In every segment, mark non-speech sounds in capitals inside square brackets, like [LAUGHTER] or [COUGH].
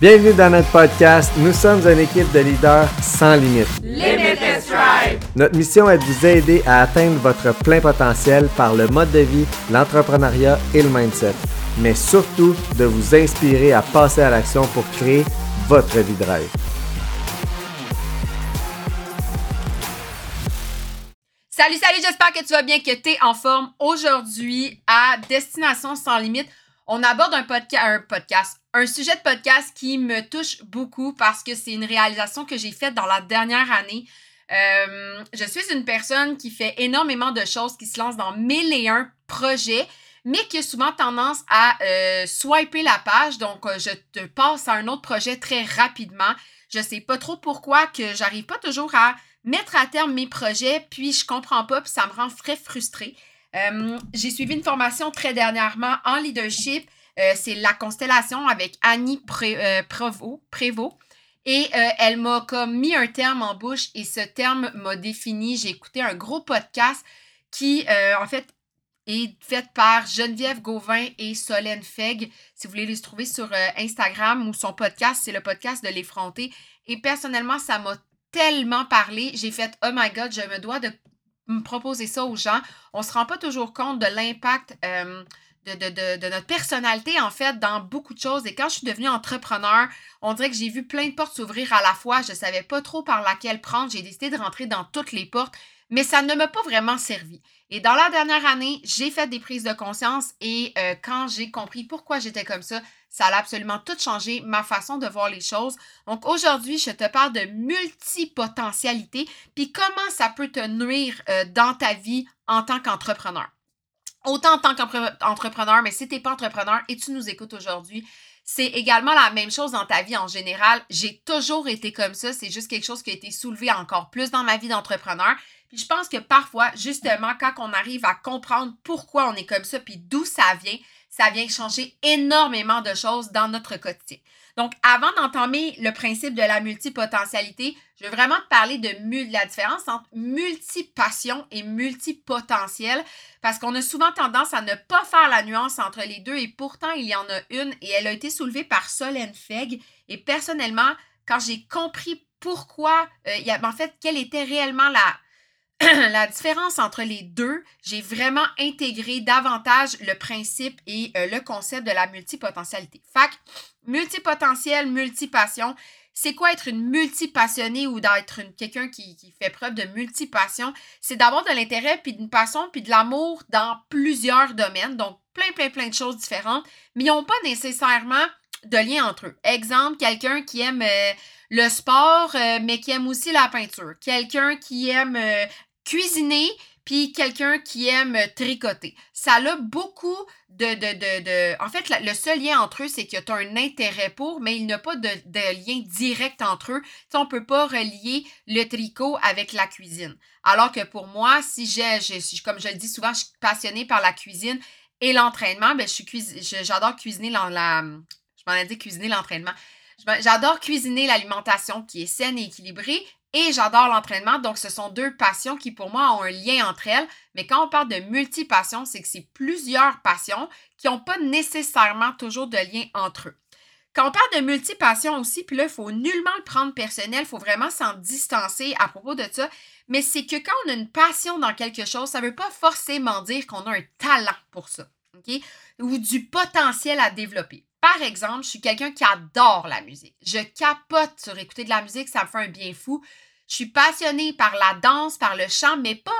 Bienvenue dans notre podcast. Nous sommes une équipe de leaders sans limite. Limitless Drive. Notre mission est de vous aider à atteindre votre plein potentiel par le mode de vie, l'entrepreneuriat et le mindset. Mais surtout, de vous inspirer à passer à l'action pour créer votre vie de rêve. Salut, salut, j'espère que tu vas bien, que tu es en forme. Aujourd'hui, à Destination sans limite, on aborde un, podcast, un sujet de podcast qui me touche beaucoup parce que c'est une réalisation que j'ai faite dans la dernière année. Euh, je suis une personne qui fait énormément de choses, qui se lance dans mille et un projets, mais qui a souvent tendance à euh, swiper la page. Donc, euh, je te passe à un autre projet très rapidement. Je sais pas trop pourquoi que j'arrive pas toujours à mettre à terme mes projets, puis je comprends pas, puis ça me rend très frustrée. Euh, j'ai suivi une formation très dernièrement en leadership. Euh, c'est la constellation avec Annie euh, Prévost. Et elle m'a comme mis un terme en bouche et ce terme m'a défini. J'ai écouté un gros podcast qui, en fait, est fait par Geneviève Gauvin et Solène Feg. Si vous voulez les trouver sur Instagram ou son podcast, c'est le podcast de l'effronter. Et personnellement, ça m'a tellement parlé. J'ai fait, oh my God, je me dois de proposer ça aux gens. On ne se rend pas toujours compte de l'impact euh, de, notre personnalité, en fait, dans beaucoup de choses. Et quand je suis devenue entrepreneur, on dirait que j'ai vu plein de portes s'ouvrir à la fois. Je ne savais pas trop par laquelle prendre. J'ai décidé de rentrer dans toutes les portes, mais ça ne m'a pas vraiment servi. Et dans la dernière année, j'ai fait des prises de conscience et euh, quand j'ai compris pourquoi j'étais comme ça, ça a absolument tout changé, ma façon de voir les choses. Donc aujourd'hui, je te parle de multipotentialité, puis comment ça peut te nuire euh, dans ta vie en tant qu'entrepreneur. Autant en tant qu'entrepreneur, mais si tu n'es pas entrepreneur et tu nous écoutes aujourd'hui, c'est également la même chose dans ta vie en général. J'ai toujours été comme ça. C'est juste quelque chose qui a été soulevé encore plus dans ma vie d'entrepreneur. Je pense que parfois, justement, quand on arrive à comprendre pourquoi on est comme ça, puis d'où ça vient, ça vient changer énormément de choses dans notre quotidien. Donc, avant d'entamer le principe de la multipotentialité, je veux vraiment te parler de, la différence entre multipassion et multipotentiel parce qu'on a souvent tendance à ne pas faire la nuance entre les deux et pourtant, il y en a une et elle a été soulevée par Solène Feg. Et personnellement, quand j'ai compris pourquoi, euh, en fait, quelle était réellement la, [CLEARS THROAT] la différence entre les deux, j'ai vraiment intégré davantage le principe et euh, le concept de la multipotentialité. Fac, multipotentiel, multipassion, c'est quoi être une multipassionnée ou d'être quelqu'un qui, qui, fait preuve de multipassion? C'est d'avoir de l'intérêt, puis d'une passion, puis de l'amour dans plusieurs domaines, donc plein, plein, plein de choses différentes, mais ils n'ont pas nécessairement de lien entre eux. Exemple, quelqu'un qui aime euh, le sport, euh, mais qui aime aussi la peinture. Quelqu'un qui aime cuisiner, puis quelqu'un qui aime tricoter. Ça a beaucoup de... de, de, En fait, le seul lien entre eux, c'est que tu as un intérêt pour, mais il n'y a pas de, lien direct entre eux. on ne peut pas relier le tricot avec la cuisine. Alors que pour moi, si j'ai, comme je le dis souvent, je suis passionnée par la cuisine et l'entraînement, ben, j'adore cuisiner la, la, je m'en ai dit cuisiner l'entraînement. J'adore cuisiner l'alimentation qui est saine et équilibrée et j'adore l'entraînement. Donc, ce sont deux passions qui, pour moi, ont un lien entre elles. Mais quand on parle de multipassion, c'est que c'est plusieurs passions qui n'ont pas nécessairement toujours de lien entre eux. Quand on parle de multipassion aussi, puis là, il faut nullement le prendre personnel, il faut vraiment s'en distancer à propos de ça. Mais c'est que quand on a une passion dans quelque chose, ça ne veut pas forcément dire qu'on a un talent pour ça, OK? Ou du potentiel à développer. Par exemple, je suis quelqu'un qui adore la musique. Je capote sur écouter de la musique, ça me fait un bien fou. Je suis passionnée par la danse, par le chant, mais pas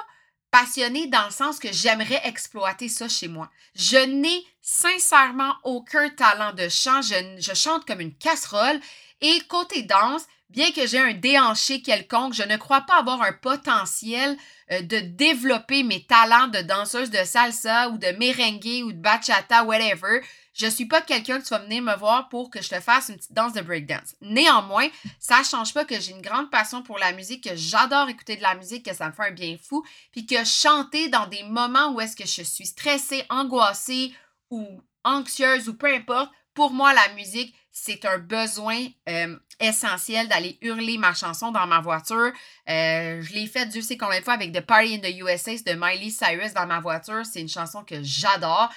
passionnée dans le sens que j'aimerais exploiter ça chez moi. Je n'ai sincèrement aucun talent de chant. Je, chante comme une casserole. Et côté danse, bien que j'ai un déhanché quelconque, je ne crois pas avoir un potentiel euh, de développer mes talents de danseuse de salsa ou de merengue ou de bachata, whatever. Je suis pas quelqu'un que tu vas venir me voir pour que je te fasse une petite danse de breakdance. Néanmoins, ça change pas que j'ai une grande passion pour la musique, que j'adore écouter de la musique, que ça me fait un bien fou, puis que chanter dans des moments où est-ce que je suis stressée, angoissée ou anxieuse ou peu importe, pour moi, la musique, c'est un besoin euh, essentiel d'aller hurler ma chanson dans ma voiture. Euh, je l'ai fait, Dieu sait combien de fois, avec The Party in the USA de Miley Cyrus dans ma voiture. C'est une chanson que j'adore.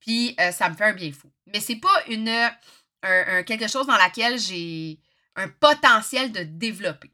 Puis euh, ça me fait un bien fou. Mais c'est pas une quelque chose dans laquelle j'ai un potentiel de développer.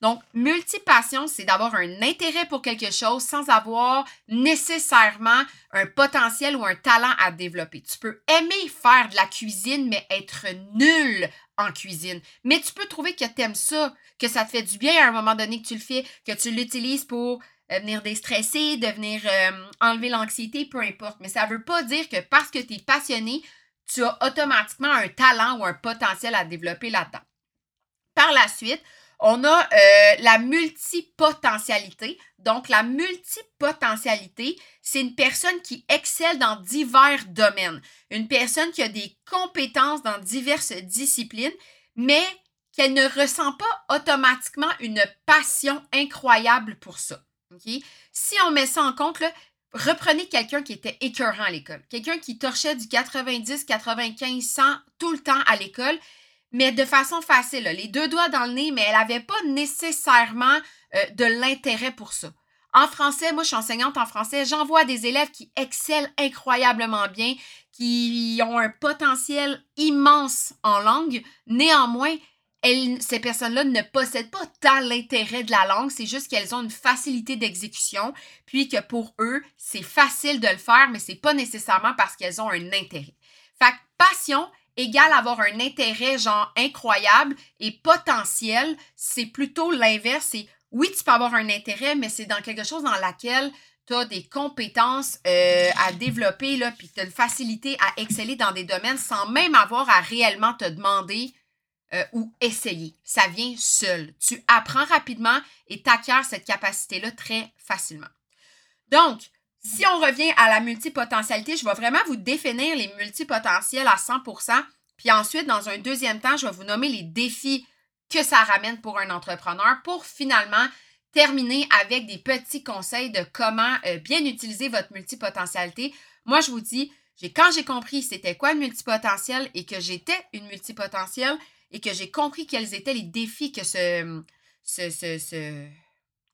Donc, multipassion, c'est d'avoir un intérêt pour quelque chose sans avoir nécessairement un potentiel ou un talent à développer. Tu peux aimer faire de la cuisine, mais être nul en cuisine. Mais tu peux trouver que tu aimes ça, que ça te fait du bien à un moment donné que tu le fais, que tu l'utilises pour euh, venir déstresser, de venir euh, enlever l'anxiété, peu importe. Mais ça ne veut pas dire que parce que tu es passionné, tu as automatiquement un talent ou un potentiel à développer là-dedans. Par la suite, on a euh, la multipotentialité. Donc, la multipotentialité, c'est une personne qui excelle dans divers domaines. Une personne qui a des compétences dans diverses disciplines, mais qu'elle ne ressent pas automatiquement une passion incroyable pour ça. Si on met ça en compte, reprenez quelqu'un qui était écœurant à l'école, quelqu'un qui torchait du 90, 95, 100 tout le temps à l'école mais de façon facile, les deux doigts dans le nez, mais elle n'avait pas nécessairement euh, de l'intérêt pour ça. En français, moi je suis enseignante en français, j'envoie des élèves qui excellent incroyablement bien, qui ont un potentiel immense en langue. Néanmoins, ces personnes-là ne possèdent pas tant l'intérêt de la langue, c'est juste qu'elles ont une facilité d'exécution, puis que pour eux, c'est facile de le faire, mais c'est pas nécessairement parce qu'elles ont un intérêt. Fait que passion, égale avoir un intérêt genre incroyable et potentiel, c'est plutôt l'inverse. C'est oui, tu peux avoir un intérêt, mais c'est dans quelque chose dans laquelle tu as des compétences euh, à développer, puis tu as une facilité à exceller dans des domaines sans même avoir à réellement te demander euh, ou essayer. Ça vient seul. Tu apprends rapidement et tu acquiers cette capacité-là très facilement. Donc, si on revient à la multipotentialité, je vais vraiment vous définir les multipotentiels à 100% puis ensuite, dans un deuxième temps, je vais vous nommer les défis que ça ramène pour un entrepreneur pour finalement terminer avec des petits conseils de comment euh, bien utiliser votre multipotentialité. Moi, je vous dis, quand j'ai compris c'était quoi le multipotentiel et que j'étais une multipotentielle et que j'ai compris quels étaient les défis que ce, ce, ce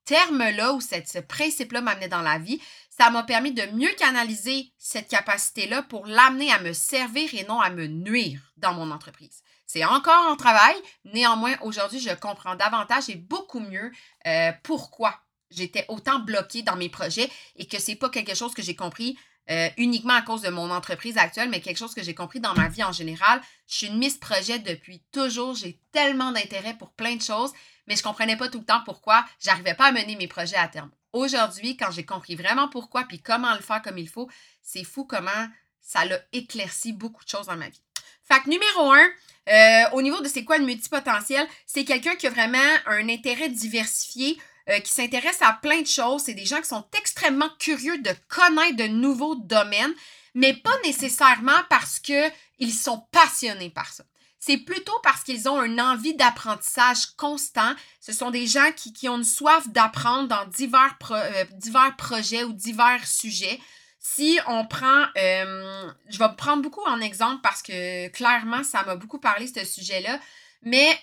terme-là ou cette, ce principe-là m'amenait dans la vie, ça m'a permis de mieux canaliser cette capacité-là pour l'amener à me servir et non à me nuire dans mon entreprise. C'est encore en travail, néanmoins, aujourd'hui, je comprends davantage et beaucoup mieux euh, pourquoi j'étais autant bloquée dans mes projets et que c'est pas quelque chose que j'ai compris euh, uniquement à cause de mon entreprise actuelle, mais quelque chose que j'ai compris dans ma vie en général. Je suis une Miss Projet depuis toujours. J'ai tellement d'intérêt pour plein de choses, mais je comprenais pas tout le temps pourquoi j'arrivais pas à mener mes projets à terme. Aujourd'hui, quand j'ai compris vraiment pourquoi puis comment le faire comme il faut, c'est fou comment ça l'a éclairci beaucoup de choses dans ma vie. Fait que numéro un, euh, au niveau de c'est quoi le multipotentiel, c'est quelqu'un qui a vraiment un intérêt diversifié, euh, qui s'intéresse à plein de choses. C'est des gens qui sont extrêmement curieux de connaître de nouveaux domaines, mais pas nécessairement parce qu'ils sont passionnés par ça c'est plutôt parce qu'ils ont une envie d'apprentissage constant. Ce sont des gens qui, ont une soif d'apprendre dans divers, euh, divers projets ou divers sujets. Si on prend, euh, je vais prendre beaucoup en exemple parce que clairement, ça m'a beaucoup parlé ce sujet-là, mais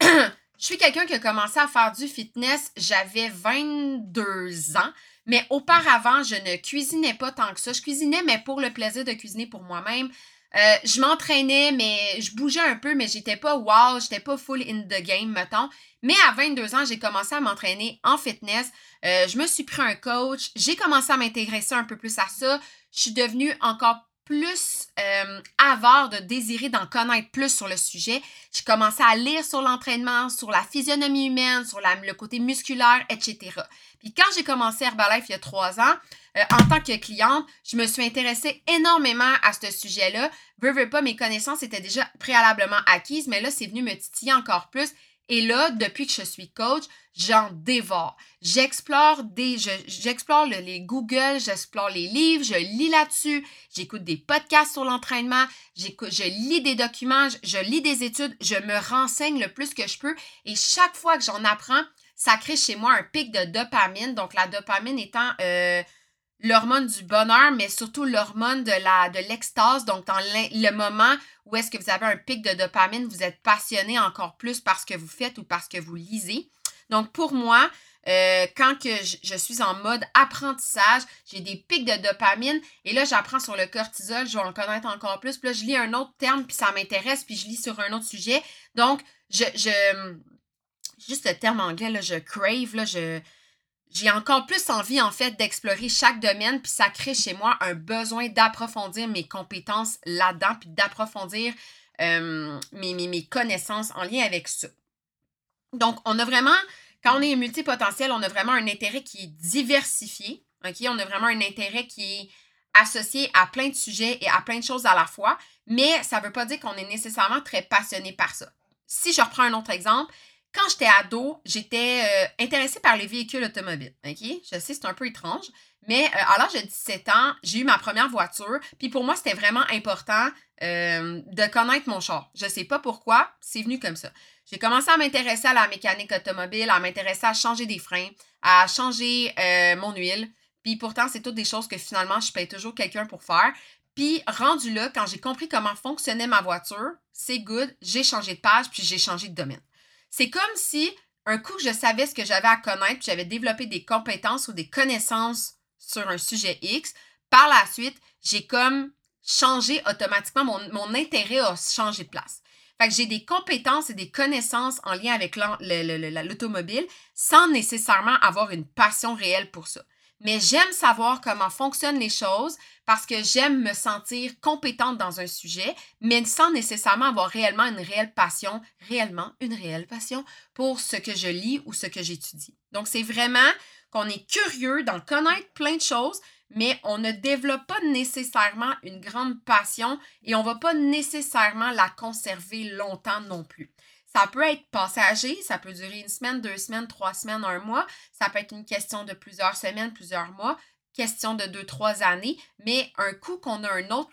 [CLEARS THROAT] je suis quelqu'un qui a commencé à faire du fitness, j'avais 22 ans. Mais auparavant, je ne cuisinais pas tant que ça. Je cuisinais, mais pour le plaisir de cuisiner pour moi-même. Euh, je m'entraînais, mais je bougeais un peu, mais j'étais pas wow, j'étais pas full in the game, mettons. Mais à 22 ans, j'ai commencé à m'entraîner en fitness. Euh, je me suis pris un coach. J'ai commencé à m'intéresser un peu plus à ça. Je suis devenue encore plus euh, avare de désirer d'en connaître plus sur le sujet. J'ai commencé à lire sur l'entraînement, sur la physionomie humaine, sur le côté musculaire, etc. Puis quand j'ai commencé Herbalife il y a trois ans, euh, en tant que cliente, je me suis intéressée énormément à ce sujet-là. Veux pas, mes connaissances étaient déjà préalablement acquises, mais là, c'est venu me titiller encore plus. Et là, depuis que je suis coach, j'en dévore. J'explore des, j'explore les Google, j'explore les livres, je lis là-dessus, j'écoute des podcasts sur l'entraînement, je lis des documents, je, lis des études, je me renseigne le plus que je peux. Et chaque fois que j'en apprends, ça crée chez moi un pic de dopamine. Donc, la dopamine étant euh, l'hormone du bonheur, mais surtout l'hormone de la de l'extase. Donc, dans le moment où est-ce que vous avez un pic de dopamine, vous êtes passionné encore plus par ce que vous faites ou parce que vous lisez. Donc, pour moi, Euh, quand que je, suis en mode apprentissage, j'ai des pics de dopamine et là, j'apprends sur le cortisol, je vais en connaître encore plus. Puis là, je lis un autre terme, puis ça m'intéresse, puis je lis sur un autre sujet. Donc, je, je juste le terme anglais, là, je crave, là, je, j'ai encore plus envie, en fait, d'explorer chaque domaine, puis ça crée chez moi un besoin d'approfondir mes compétences là-dedans, puis d'approfondir euh, mes, mes, connaissances en lien avec ça. Donc, on a vraiment, quand on est multipotentiel, on a vraiment un intérêt qui est diversifié, OK? On a vraiment un intérêt qui est associé à plein de sujets et à plein de choses à la fois, mais ça ne veut pas dire qu'on est nécessairement très passionné par ça. Si je reprends un autre exemple, quand j'étais ado, j'étais euh, intéressée par les véhicules automobiles. OK? Je sais, c'est un peu étrange, mais euh, à l'âge de 17 ans, j'ai eu ma première voiture. Puis pour moi, c'était vraiment important euh, de connaître mon char. Je ne sais pas pourquoi, c'est venu comme ça. J'ai commencé à m'intéresser à la mécanique automobile, à m'intéresser à changer des freins, à changer mon huile. Puis pourtant, c'est toutes des choses que finalement, je paye toujours quelqu'un pour faire. Puis rendu là, quand j'ai compris comment fonctionnait ma voiture, c'est good, j'ai changé de page, puis j'ai changé de domaine. C'est comme si un coup je savais ce que j'avais à connaître, j'avais développé des compétences ou des connaissances sur un sujet X. Par la suite, j'ai comme changé automatiquement, mon, intérêt a changé de place. Fait que j'ai des compétences et des connaissances en lien avec l'automobile sans nécessairement avoir une passion réelle pour ça mais j'aime savoir comment fonctionnent les choses parce que j'aime me sentir compétente dans un sujet, mais sans nécessairement avoir réellement une réelle passion, réellement une réelle passion pour ce que je lis ou ce que j'étudie. Donc, c'est vraiment qu'on est curieux d'en connaître plein de choses, mais on ne développe pas nécessairement une grande passion et on ne va pas nécessairement la conserver longtemps non plus. Ça peut être passager, ça peut durer une semaine, deux semaines, trois semaines, un mois. Ça peut être une question de plusieurs semaines, plusieurs mois, question de deux, trois années. Mais un coup qu'on a un autre,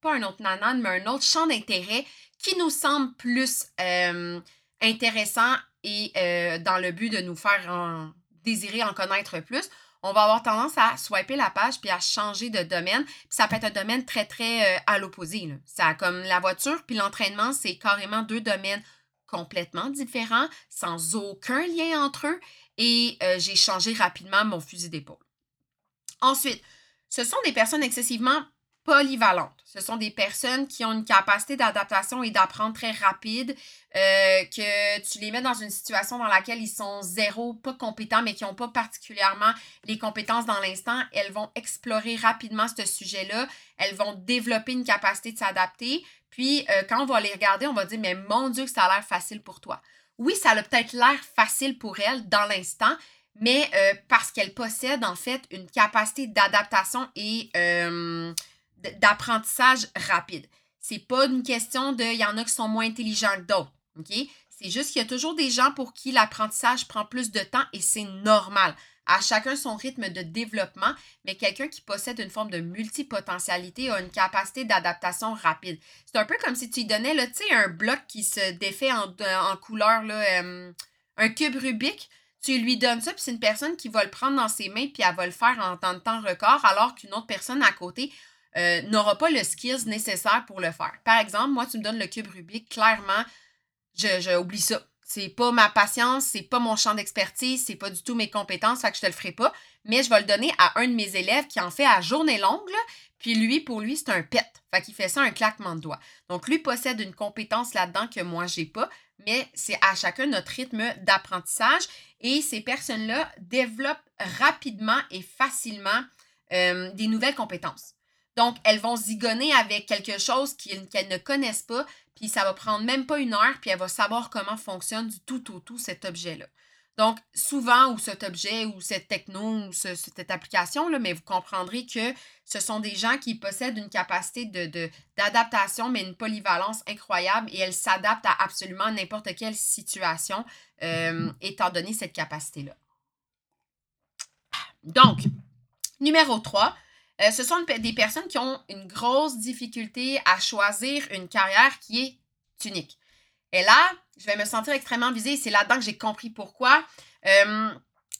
pas un autre nanan, mais un autre champ d'intérêt qui nous semble plus euh, intéressant et euh, dans le but de nous faire désirer en connaître plus, on va avoir tendance à swiper la page puis à changer de domaine. Puis ça peut être un domaine très, très euh, à l'opposé. Ça, comme la voiture puis l'entraînement, c'est carrément deux domaines complètement différents, sans aucun lien entre eux, et euh, j'ai changé rapidement mon fusil d'épaule. Ensuite, ce sont des personnes excessivement polyvalentes. Ce sont des personnes qui ont une capacité d'adaptation et d'apprendre très rapide, euh, que tu les mets dans une situation dans laquelle ils sont zéro, pas compétents, mais qui n'ont pas particulièrement les compétences dans l'instant. Elles vont explorer rapidement ce sujet-là. Elles vont développer une capacité de s'adapter. Puis, euh, quand on va les regarder, on va dire, mais mon Dieu, que ça a l'air facile pour toi. Oui, ça a peut-être l'air facile pour elles dans l'instant, mais euh, parce qu'elles possèdent en fait une capacité d'adaptation et d'apprentissage rapide. C'est pas une question de, il y en a qui sont moins intelligents que d'autres? C'est juste qu'il y a toujours des gens pour qui l'apprentissage prend plus de temps et c'est normal. À chacun son rythme de développement, mais quelqu'un qui possède une forme de multipotentialité a une capacité d'adaptation rapide. C'est un peu comme si tu lui donnais, là, un bloc qui se défait en, en couleur, euh, un cube Rubik tu lui donnes ça, puis c'est une personne qui va le prendre dans ses mains, puis elle va le faire en temps de temps record, alors qu'une autre personne à côté euh, n'aura pas le skills nécessaire pour le faire. Par exemple, moi, tu me donnes le cube Rubik, clairement, je, ça. C'est pas ma patience, c'est pas mon champ d'expertise, c'est pas du tout mes compétences, fait que je te le ferai pas. Mais je vais le donner à un de mes élèves qui en fait à journée longue, puis lui, pour lui, c'est un pet. Fait qu'il fait ça un claquement de doigts. Donc, lui possède une compétence là-dedans que moi, j'ai pas, mais c'est à chacun notre rythme d'apprentissage. Et ces personnes-là développent rapidement et facilement euh, des nouvelles compétences. Donc, elles vont zigonner avec quelque chose qu'elles ne connaissent pas, puis ça va prendre même pas une heure, puis elle va savoir comment fonctionne du tout au tout cet objet-là. Donc, souvent, ou cet objet, ou cette techno, ou cette application, là, mais vous comprendrez que ce sont des gens qui possèdent une capacité d'adaptation, de, mais une polyvalence incroyable, et elles s'adaptent à absolument n'importe quelle situation, euh, étant donné cette capacité-là. Donc, numéro 3, euh, ce sont des personnes qui ont une grosse difficulté à choisir une carrière qui est unique. Et là, je vais me sentir extrêmement visée. C'est là-dedans que j'ai compris pourquoi. Euh,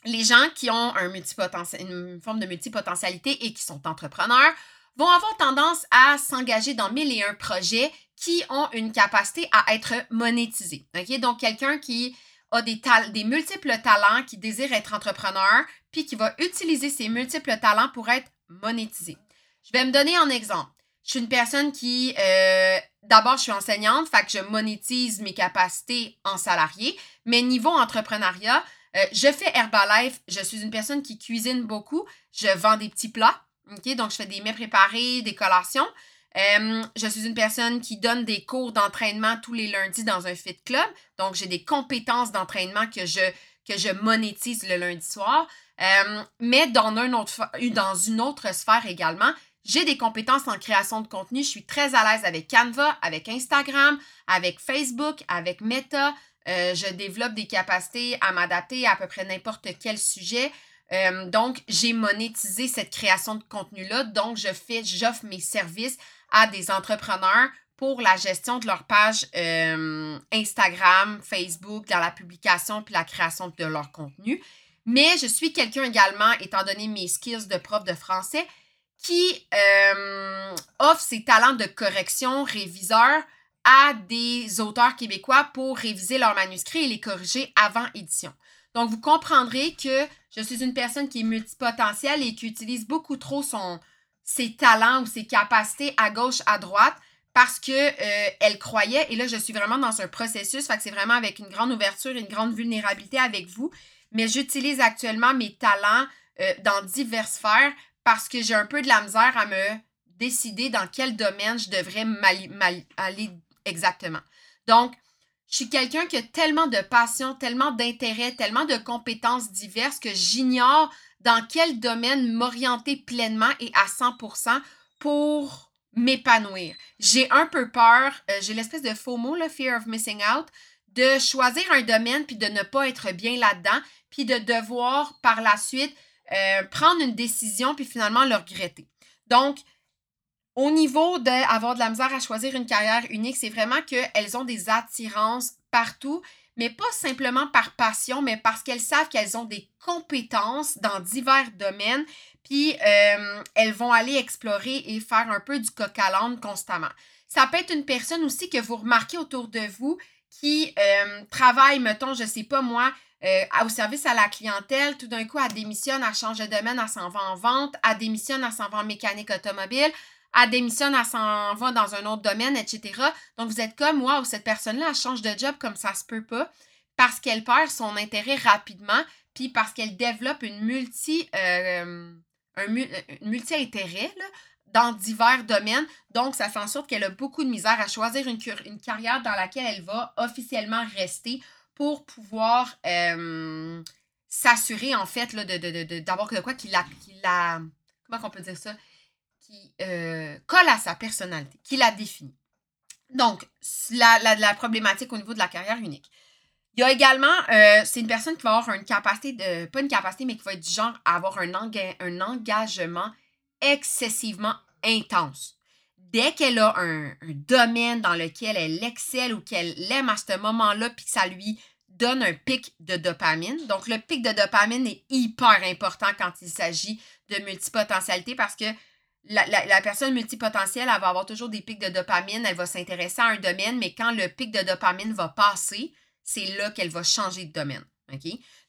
les gens qui ont un une forme de multipotentialité et qui sont entrepreneurs vont avoir tendance à s'engager dans mille et un projets qui ont une capacité à être monétisés. Donc, quelqu'un qui a des, des multiples talents, qui désire être entrepreneur, puis qui va utiliser ces multiples talents pour être monétisé. Je vais me donner un exemple. Je suis une personne qui, euh, d'abord, je suis enseignante, fait que je monétise mes capacités en salarié, mais niveau entrepreneuriat, euh, je fais Herbalife, je suis une personne qui cuisine beaucoup, je vends des petits plats, ok, donc je fais des mets préparés, des collations. Euh, je suis une personne qui donne des cours d'entraînement tous les lundis dans un fit club. Donc, j'ai des compétences d'entraînement que je monétise le lundi soir. Euh, mais dans, un autre, dans une autre sphère également, j'ai des compétences en création de contenu. Je suis très à l'aise avec Canva, avec Instagram, avec Facebook, avec Meta. Euh, je développe des capacités à m'adapter à peu près n'importe quel sujet. donc, j'ai monétisé cette création de contenu-là. Donc, je fais, j'offre mes services à des entrepreneurs pour la gestion de leur page euh, Instagram, Facebook, dans la publication puis la création de leur contenu. Mais je suis quelqu'un également, étant donné mes skills de prof de français, qui euh, offre ses talents de correction réviseur à des auteurs québécois pour réviser leurs manuscrits et les corriger avant édition. Donc, vous comprendrez que je suis une personne qui est multipotentielle et qui utilise beaucoup trop son, ses talents ou ses capacités à gauche, à droite, parce que euh, elle croyait, et là, je suis vraiment dans un processus, fait que c'est vraiment avec une grande ouverture et une grande vulnérabilité avec vous, mais j'utilise actuellement mes talents euh, dans diverses sphères parce que j'ai un peu de la misère à me décider dans quel domaine je devrais aller exactement. Donc, je suis quelqu'un qui a tellement de passion, tellement d'intérêt, tellement de compétences diverses que j'ignore dans quel domaine m'orienter pleinement et à 100% pour m'épanouir. J'ai un peu peur, euh, j'ai l'espèce de faux mot, le fear of missing out, de choisir un domaine puis de ne pas être bien là-dedans, puis de devoir par la suite euh, prendre une décision puis finalement le regretter. Donc, au niveau d'avoir de la misère à choisir une carrière unique, c'est vraiment qu'elles ont des attirances partout mais pas simplement par passion, mais parce qu'elles savent qu'elles ont des compétences dans divers domaines, puis euh, elles vont aller explorer et faire un peu du coq à constamment. Ça peut être une personne aussi que vous remarquez autour de vous qui euh, travaille, mettons, je sais pas moi, euh, au service à la clientèle, tout d'un coup, elle démissionne, elle change de domaine, elle s'en va en vente, elle démissionne, elle s'en va en mécanique automobile, elle démissionne, elle s'en va dans un autre domaine, etc. Donc, vous êtes comme, moi, ou cette personne-là, elle change de job comme ça se peut pas parce qu'elle perd son intérêt rapidement, puis parce qu'elle développe une multi, euh, un, multi-intérêt dans divers domaines. Donc, ça fait en sorte qu'elle a beaucoup de misère à choisir une, une carrière dans laquelle elle va officiellement rester pour pouvoir euh, s'assurer, en fait, là, d'avoir de, de, quoi qui la, qui la. Comment on peut dire ça? qui euh, colle à sa personnalité, qui la définit. Donc, la, la, problématique au niveau de la carrière unique. Il y a également, euh, c'est une personne qui va avoir une capacité de, pas une capacité, mais qui va être du genre à avoir un, un engagement excessivement intense. Dès qu'elle a un, un, domaine dans lequel elle excelle ou qu'elle l'aime à ce moment-là, puis que ça lui donne un pic de dopamine. Donc, le pic de dopamine est hyper important quand il s'agit de multipotentialité parce que la, personne multipotentielle, elle va avoir toujours des pics de dopamine, elle va s'intéresser à un domaine, mais quand le pic de dopamine va passer, c'est là qu'elle va changer de domaine.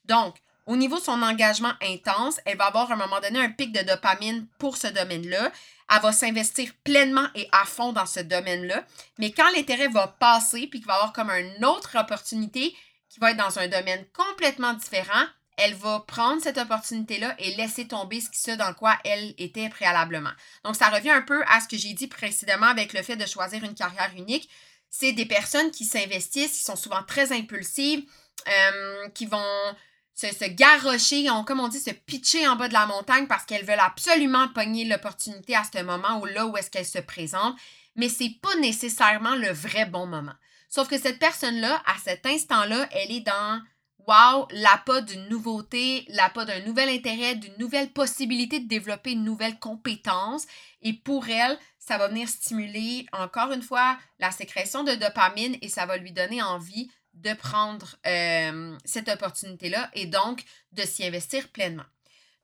Donc, au niveau de son engagement intense, elle va avoir à un moment donné un pic de dopamine pour ce domaine-là. Elle va s'investir pleinement et à fond dans ce domaine-là. Mais quand l'intérêt va passer, puis qu'il va avoir comme une autre opportunité qui va être dans un domaine complètement différent, elle va prendre cette opportunité-là et laisser tomber ce dans quoi elle était préalablement. Donc, ça revient un peu à ce que j'ai dit précédemment avec le fait de choisir une carrière unique. C'est des personnes qui s'investissent, qui sont souvent très impulsives, euh, qui vont se, se garrocher, comme on dit, se pitcher en bas de la montagne parce qu'elles veulent absolument pogner l'opportunité à ce moment ou là où est-ce qu'elles se présentent. Mais c'est pas nécessairement le vrai bon moment. Sauf que cette personne-là, à cet instant-là, elle est dans wow, l'appât d'une nouveauté, l'appât d'un nouvel intérêt, d'une nouvelle possibilité de développer une nouvelle compétence. Et pour elle, ça va venir stimuler encore une fois la sécrétion de dopamine et ça va lui donner envie de prendre euh, cette opportunité-là et donc de s'y investir pleinement.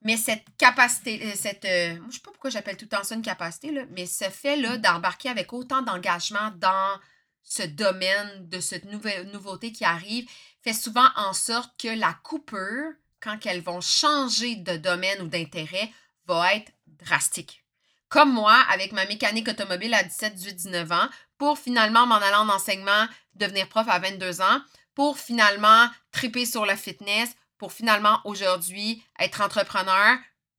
Mais cette capacité, euh, cette, euh, je ne sais pas pourquoi j'appelle tout le temps ça une capacité, là, mais ce fait-là d'embarquer avec autant d'engagement dans ce domaine, de cette nouvelle nouveauté qui arrive, fait souvent en sorte que la coupure, quand elles vont changer de domaine ou d'intérêt, va être drastique. Comme moi, avec ma mécanique automobile à 17, 18, 19 ans, pour finalement m'en aller en enseignement, devenir prof à 22 ans, pour finalement triper sur le fitness, pour finalement aujourd'hui être entrepreneur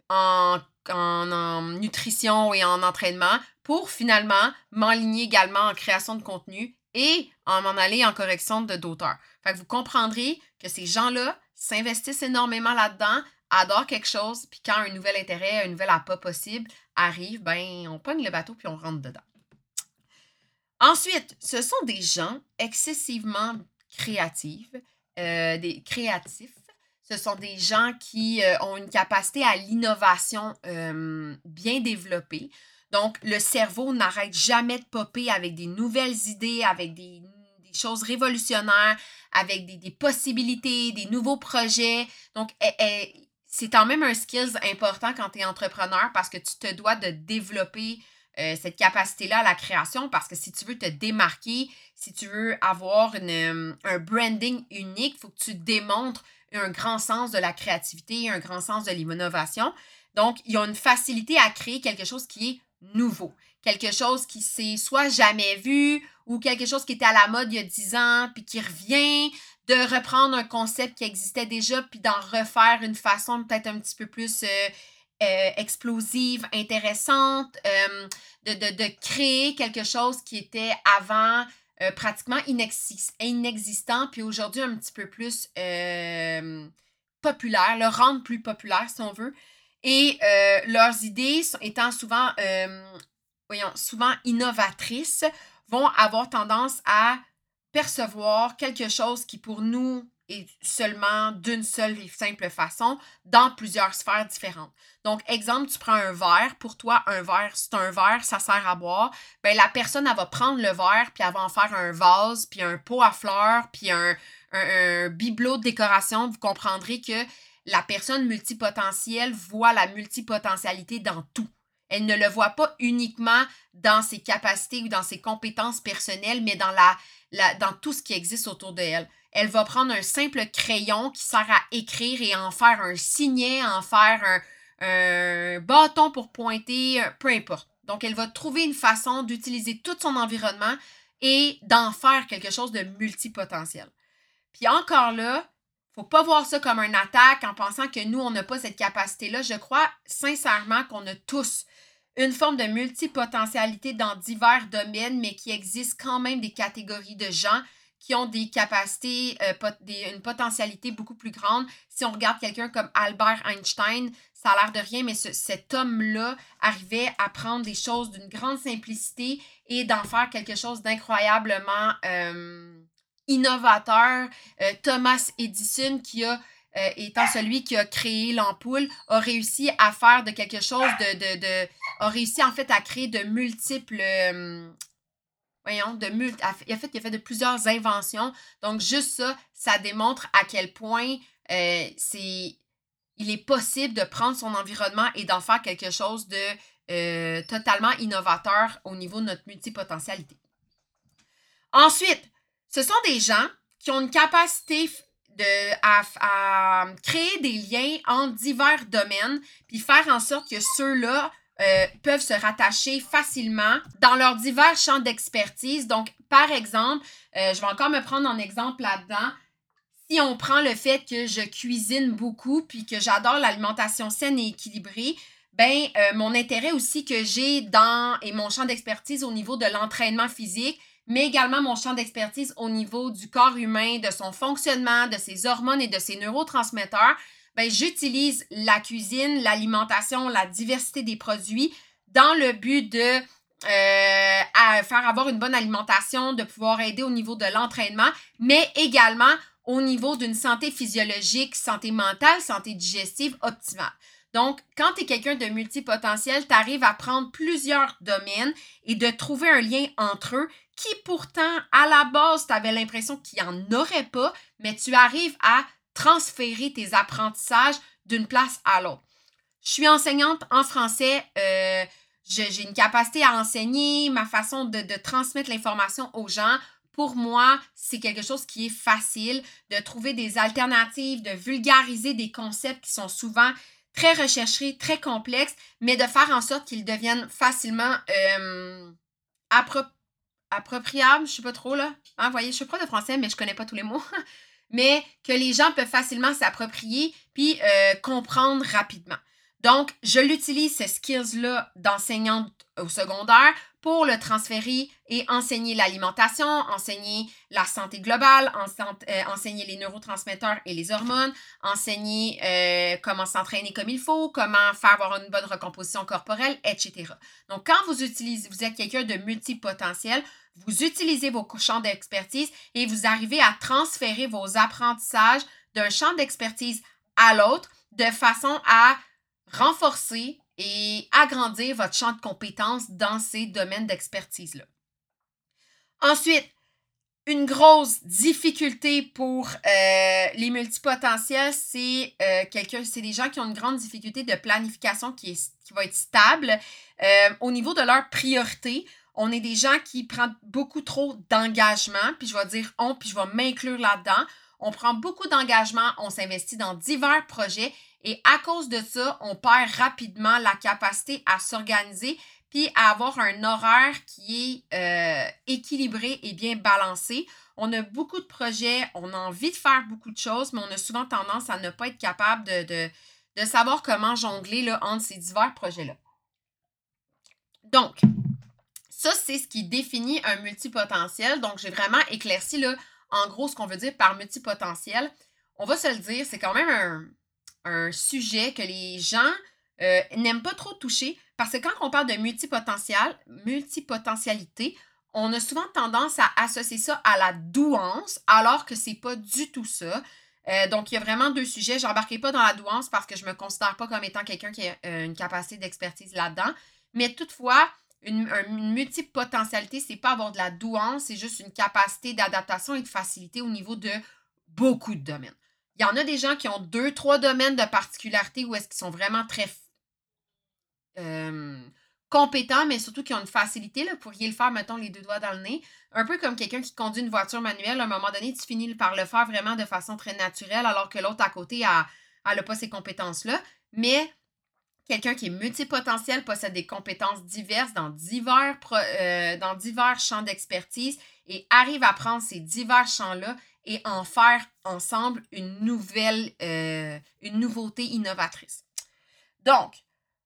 en, en, nutrition et en entraînement, pour finalement m'enligner également en création de contenu et en m'en aller en correction de d'auteur. Fait que vous comprendrez que ces gens-là s'investissent énormément là-dedans, adorent quelque chose, puis quand un nouvel intérêt, un nouvel appât possible arrive, ben on pogne le bateau puis on rentre dedans. Ensuite, ce sont des gens excessivement créatifs, euh, des créatifs. Ce sont des gens qui euh, ont une capacité à l'innovation euh, bien développée. Donc, le cerveau n'arrête jamais de popper avec des nouvelles idées, avec des, choses révolutionnaires, avec des, possibilités, des nouveaux projets. Donc, eh, eh, c'est quand même un skills important quand tu es entrepreneur parce que tu te dois de développer euh, cette capacité-là à la création parce que si tu veux te démarquer, si tu veux avoir une, un branding unique, il faut que tu démontres un grand sens de la créativité, un grand sens de l'innovation. Donc, il y a une facilité à créer quelque chose qui est nouveau. Quelque chose qui s'est soit jamais vu ou quelque chose qui était à la mode il y a 10 ans puis qui revient, de reprendre un concept qui existait déjà puis d'en refaire une façon peut-être un petit peu plus euh, euh, explosive, intéressante, euh, de, de, créer quelque chose qui était avant pratiquement inexistant puis aujourd'hui un petit peu plus populaire, le rendre plus populaire si on veut. Et euh, leurs idées étant souvent, euh, voyons, souvent innovatrices, vont avoir tendance à percevoir quelque chose qui pour nous est seulement d'une seule et simple façon dans plusieurs sphères différentes. Donc, exemple, tu prends un verre. Pour toi, un verre, c'est un verre, ça sert à boire. Ben, la personne, elle va prendre le verre, puis elle va en faire un vase, puis un pot à fleurs, puis un bibelot de décoration. Vous comprendrez que la personne multipotentielle voit la multipotentialité dans tout. Elle ne le voit pas uniquement dans ses capacités ou dans ses compétences personnelles, mais dans, tout ce qui existe autour de elle. Elle va prendre un simple crayon qui sert à écrire et en faire un signet, en faire un, un bâton pour pointer, peu importe. Donc, elle va trouver une façon d'utiliser tout son environnement et d'en faire quelque chose de multipotentiel. Puis encore là, faut pas voir ça comme une attaque en pensant que nous, on n'a pas cette capacité-là. Je crois sincèrement qu'on a tous une forme de multipotentialité dans divers domaines, mais qu'il existe quand même des catégories de gens qui ont des capacités, euh, une potentialité beaucoup plus grande. Si on regarde quelqu'un comme Albert Einstein, ça a l'air de rien, mais cet homme-là arrivait à prendre des choses d'une grande simplicité et d'en faire quelque chose d'incroyablement euh, innovateur, euh, Thomas Edison, qui a, euh, étant celui qui a créé l'ampoule, a réussi à faire de quelque chose de, de, a réussi en fait à créer de multiples, euh, voyons, de multi, il a fait, il a fait de plusieurs inventions. Donc juste ça, ça démontre à quel point c'est, il est possible de prendre son environnement et d'en faire quelque chose de totalement innovateur au niveau de notre multipotentialité. Ensuite, ce sont des gens qui ont une capacité de, à, créer des liens entre divers domaines, puis faire en sorte que ceux-là euh, peuvent se rattacher facilement dans leurs divers champs d'expertise. Donc, par exemple, euh, je vais encore me prendre en exemple là-dedans. Si on prend le fait que je cuisine beaucoup, puis que j'adore l'alimentation saine et équilibrée, ben euh, mon intérêt aussi que j'ai dans et mon champ d'expertise au niveau de l'entraînement physique, mais également mon champ d'expertise au niveau du corps humain, de son fonctionnement, de ses hormones et de ses neurotransmetteurs, ben, j'utilise la cuisine, l'alimentation, la diversité des produits dans le but de euh, faire avoir une bonne alimentation, de pouvoir aider au niveau de l'entraînement, mais également au niveau d'une santé physiologique, santé mentale, santé digestive optimale. Donc, quand tu es quelqu'un de multipotentiel, tu arrives à prendre plusieurs domaines et de trouver un lien entre eux qui pourtant, à la base, tu avais l'impression qu'il n'y en aurait pas, mais tu arrives à transférer tes apprentissages d'une place à l'autre. Je suis enseignante en français. Euh, j'ai une capacité à enseigner, ma façon de, transmettre l'information aux gens pour moi, c'est quelque chose qui est facile de trouver des alternatives, de vulgariser des concepts qui sont souvent très recherchés, très complexes, mais de faire en sorte qu'ils deviennent facilement euh, appropriables. Je sais pas trop là. Hein, voyez, je suis pas de français, mais je connais pas tous les mots. [LAUGHS] mais que les gens peuvent facilement s'approprier puis euh, comprendre rapidement. Donc, je l'utilise, ces skills-là, d'enseignante au secondaire pour le transférer et enseigner l'alimentation, enseigner la santé globale, euh, enseigner les neurotransmetteurs et les hormones, enseigner euh, comment s'entraîner comme il faut, comment faire avoir une bonne recomposition corporelle, etc. Donc, quand vous utilisez, vous êtes quelqu'un de multipotentiel, vous utilisez vos champs d'expertise et vous arrivez à transférer vos apprentissages d'un champ d'expertise à l'autre de façon à renforcer et agrandir votre champ de compétences dans ces domaines d'expertise-là. Ensuite, une grosse difficulté pour euh, les multipotentiels, c'est euh, c'est des gens qui ont une grande difficulté de planification qui, est, qui va être stable. Euh, au niveau de leurs priorités, on est des gens qui prennent beaucoup trop d'engagement, puis je vais dire on, puis je vais m'inclure là-dedans. On prend beaucoup d'engagement, on s'investit dans divers projets et à cause de ça, on perd rapidement la capacité à s'organiser puis à avoir un horaire qui est euh, équilibré et bien balancé. On a beaucoup de projets, on a envie de faire beaucoup de choses, mais on a souvent tendance à ne pas être capable de, de, savoir comment jongler là, entre ces divers projets-là. Donc, ça, c'est ce qui définit un multipotentiel. Donc, j'ai vraiment éclairci là, en gros ce qu'on veut dire par multipotentiel. On va se le dire, c'est quand même un, un sujet que les gens euh, n'aiment pas trop toucher parce que quand on parle de multipotentiel, multipotentialité, on a souvent tendance à associer ça à la douance alors que c'est pas du tout ça. Euh, donc, il y a vraiment deux sujets. Je n'embarquerai pas dans la douance parce que je ne me considère pas comme étant quelqu'un qui a euh, une capacité d'expertise là-dedans. Mais toutefois, une, une multipotentialité, c'est pas avoir de la douance, c'est juste une capacité d'adaptation et de facilité au niveau de beaucoup de domaines. Il y en a des gens qui ont deux, trois domaines de particularité où est-ce qu'ils sont vraiment très euh, compétents, mais surtout qui ont une facilité. Là, pour y le faire, mettons, les deux doigts dans le nez. Un peu comme quelqu'un qui conduit une voiture manuelle. À un moment donné, tu finis par le faire vraiment de façon très naturelle, alors que l'autre à côté n'a pas ces compétences-là. Mais quelqu'un qui est multipotentiel possède des compétences diverses dans divers, euh, dans divers champs d'expertise et arrive à prendre ces divers champs-là et en faire ensemble une nouvelle, euh, une nouveauté innovatrice. Donc,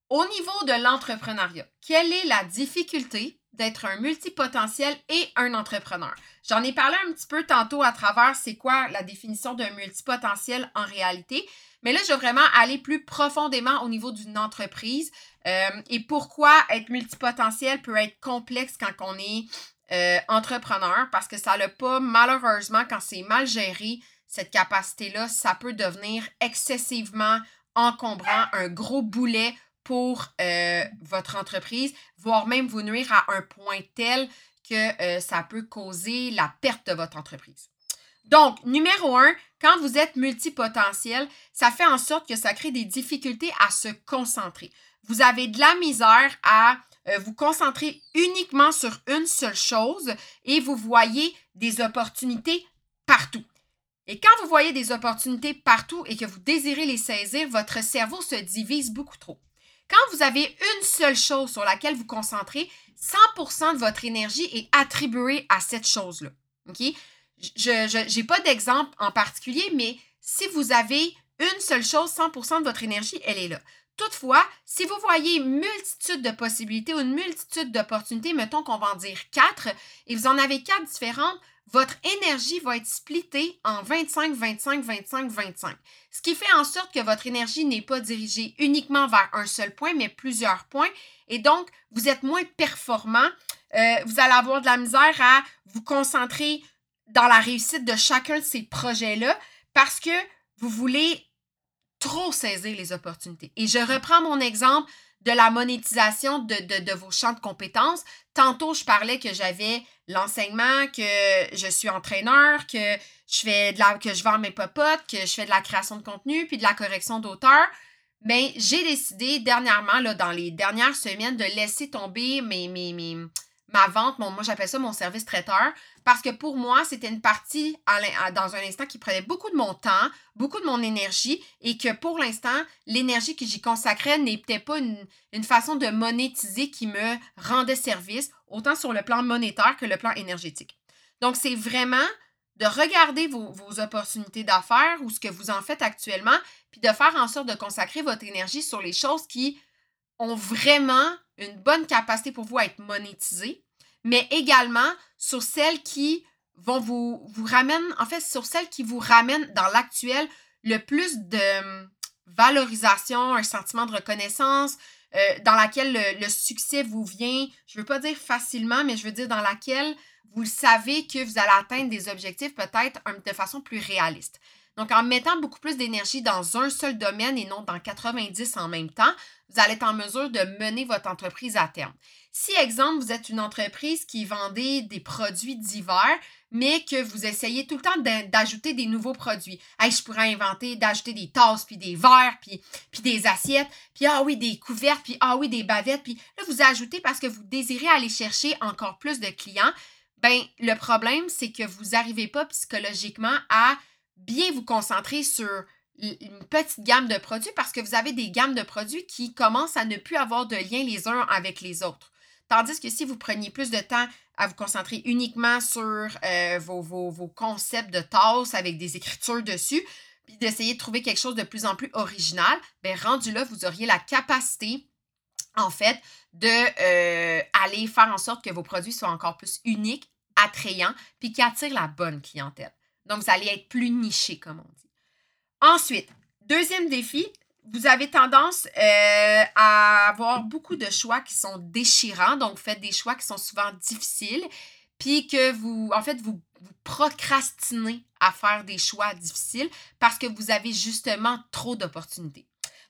au niveau de l'entrepreneuriat, quelle est la difficulté d'être un multipotentiel et un entrepreneur? J'en ai parlé un petit peu tantôt à travers c'est quoi la définition d'un multipotentiel en réalité, mais là, je veux vraiment aller plus profondément au niveau d'une entreprise euh, et pourquoi être multipotentiel peut être complexe quand on est euh, entrepreneur parce que ça n'a pas, malheureusement, quand c'est mal géré, cette capacité-là, ça peut devenir excessivement encombrant, un gros boulet pour euh, votre entreprise, voire même vous nuire à un point tel que euh, ça peut causer la perte de votre entreprise. Donc, numéro un, quand vous êtes multipotentiel, ça fait en sorte que ça crée des difficultés à se concentrer. Vous avez de la misère à euh, vous concentrez uniquement sur une seule chose et vous voyez des opportunités partout. Et quand vous voyez des opportunités partout et que vous désirez les saisir, votre cerveau se divise beaucoup trop. Quand vous avez une seule chose sur laquelle vous concentrez, 100% de votre énergie est attribuée à cette chose-là. Je n'ai pas d'exemple en particulier, mais si vous avez une seule chose, 100% de votre énergie, elle est là. Toutefois, si vous voyez une multitude de possibilités ou une multitude d'opportunités, mettons qu'on va en dire quatre, et vous en avez quatre différentes, votre énergie va être splittée en 25, 25, 25, 25. Ce qui fait en sorte que votre énergie n'est pas dirigée uniquement vers un seul point, mais plusieurs points. Et donc, vous êtes moins performant. Euh, vous allez avoir de la misère à vous concentrer dans la réussite de chacun de ces projets-là parce que vous voulez trop saisir les opportunités. Et je reprends mon exemple de la monétisation de, vos champs de compétences. Tantôt, je parlais que j'avais l'enseignement, que je suis entraîneur, que je fais de la, que je vends mes popotes, que je fais de la création de contenu, puis de la correction d'auteur. Mais ben, j'ai décidé dernièrement, dans les dernières semaines, de laisser tomber mes, mes, mes ma vente, moi j'appelle ça mon service traiteur, Parce que pour moi, c'était une partie dans un instant qui prenait beaucoup de mon temps, beaucoup de mon énergie et que pour l'instant, l'énergie que j'y consacrais n'était pas une, façon de monétiser qui me rendait service, autant sur le plan monétaire que le plan énergétique. Donc, c'est vraiment de regarder vos, vos opportunités d'affaires ou ce que vous en faites actuellement, puis de faire en sorte de consacrer votre énergie sur les choses qui ont vraiment une bonne capacité pour vous à être monétisées, mais également sur celles qui vont vous, vous ramènent, en fait, sur celles qui vous ramènent dans l'actuel le plus de hum, valorisation, un sentiment de reconnaissance, euh, dans laquelle le, succès vous vient, je ne veux pas dire facilement, mais je veux dire dans laquelle vous savez que vous allez atteindre des objectifs peut-être de façon plus réaliste. Donc, en mettant beaucoup plus d'énergie dans un seul domaine et non dans 90 en même temps, vous allez être en mesure de mener votre entreprise à terme. Si, exemple, vous êtes une entreprise qui vendait des produits divers, mais que vous essayez tout le temps d'ajouter des nouveaux produits. Je pourrais inventer d'ajouter des tasses, puis des verres, puis, puis des assiettes, puis ah oui, des couvertes, puis ah oui, des bavettes, puis là, vous ajoutez parce que vous désirez aller chercher encore plus de clients. Ben, le problème, c'est que vous n'arrivez pas psychologiquement à bien vous concentrer sur une petite gamme de produits parce que vous avez des gammes de produits qui commencent à ne plus avoir de lien les uns avec les autres. Tandis que si vous preniez plus de temps à vous concentrer uniquement sur euh, vos, vos, concepts de tasses avec des écritures dessus, puis d'essayer de trouver quelque chose de plus en plus original, bien rendu là, vous auriez la capacité, en fait, de euh, aller faire en sorte que vos produits soient encore plus uniques, attrayants, puis qui attirent la bonne clientèle. Donc, vous allez être plus niché, comme on dit. Ensuite, deuxième défi, vous avez tendance euh, à avoir beaucoup de choix qui sont déchirants, donc faites des choix qui sont souvent difficiles, puis que vous, en fait, vous, vous procrastinez à faire des choix difficiles parce que vous avez justement trop d'opportunités.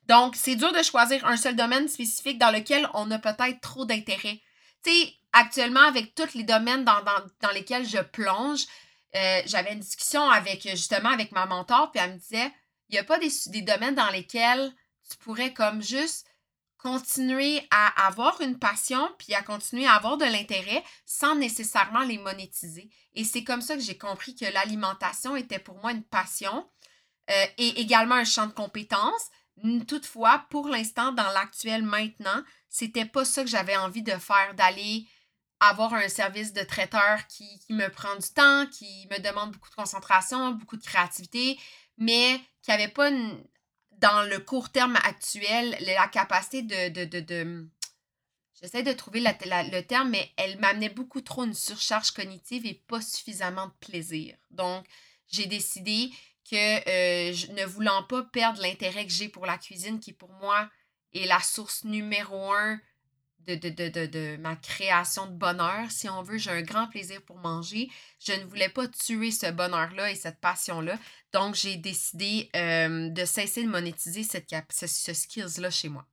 Donc, c'est dur de choisir un seul domaine spécifique dans lequel on a peut-être trop d'intérêt. Tu sais, actuellement, avec tous les domaines dans lesquels je plonge, euh, j'avais une discussion avec justement avec ma mentor, puis elle me disait il n'y a pas des, des, domaines dans lesquels tu pourrais comme juste continuer à avoir une passion, puis à continuer à avoir de l'intérêt sans nécessairement les monétiser. Et c'est comme ça que j'ai compris que l'alimentation était pour moi une passion euh, et également un champ de compétences. Toutefois, pour l'instant, dans l'actuel maintenant, c'était pas ça que j'avais envie de faire, d'aller avoir un service de traiteur qui, me prend du temps, qui me demande beaucoup de concentration, beaucoup de créativité, mais qui n'avait pas, dans le court terme actuel, la capacité de... de, J'essaie de trouver le terme, mais elle m'amenait beaucoup trop une surcharge cognitive et pas suffisamment de plaisir. Donc, j'ai décidé que euh, je, ne voulant pas perdre l'intérêt que j'ai pour la cuisine, qui pour moi est la source numéro un de, ma création de bonheur. Si on veut, j'ai un grand plaisir pour manger. Je ne voulais pas tuer ce bonheur-là et cette passion-là. Donc, j'ai décidé euh, de cesser de monétiser cette ce, ce skills-là chez moi.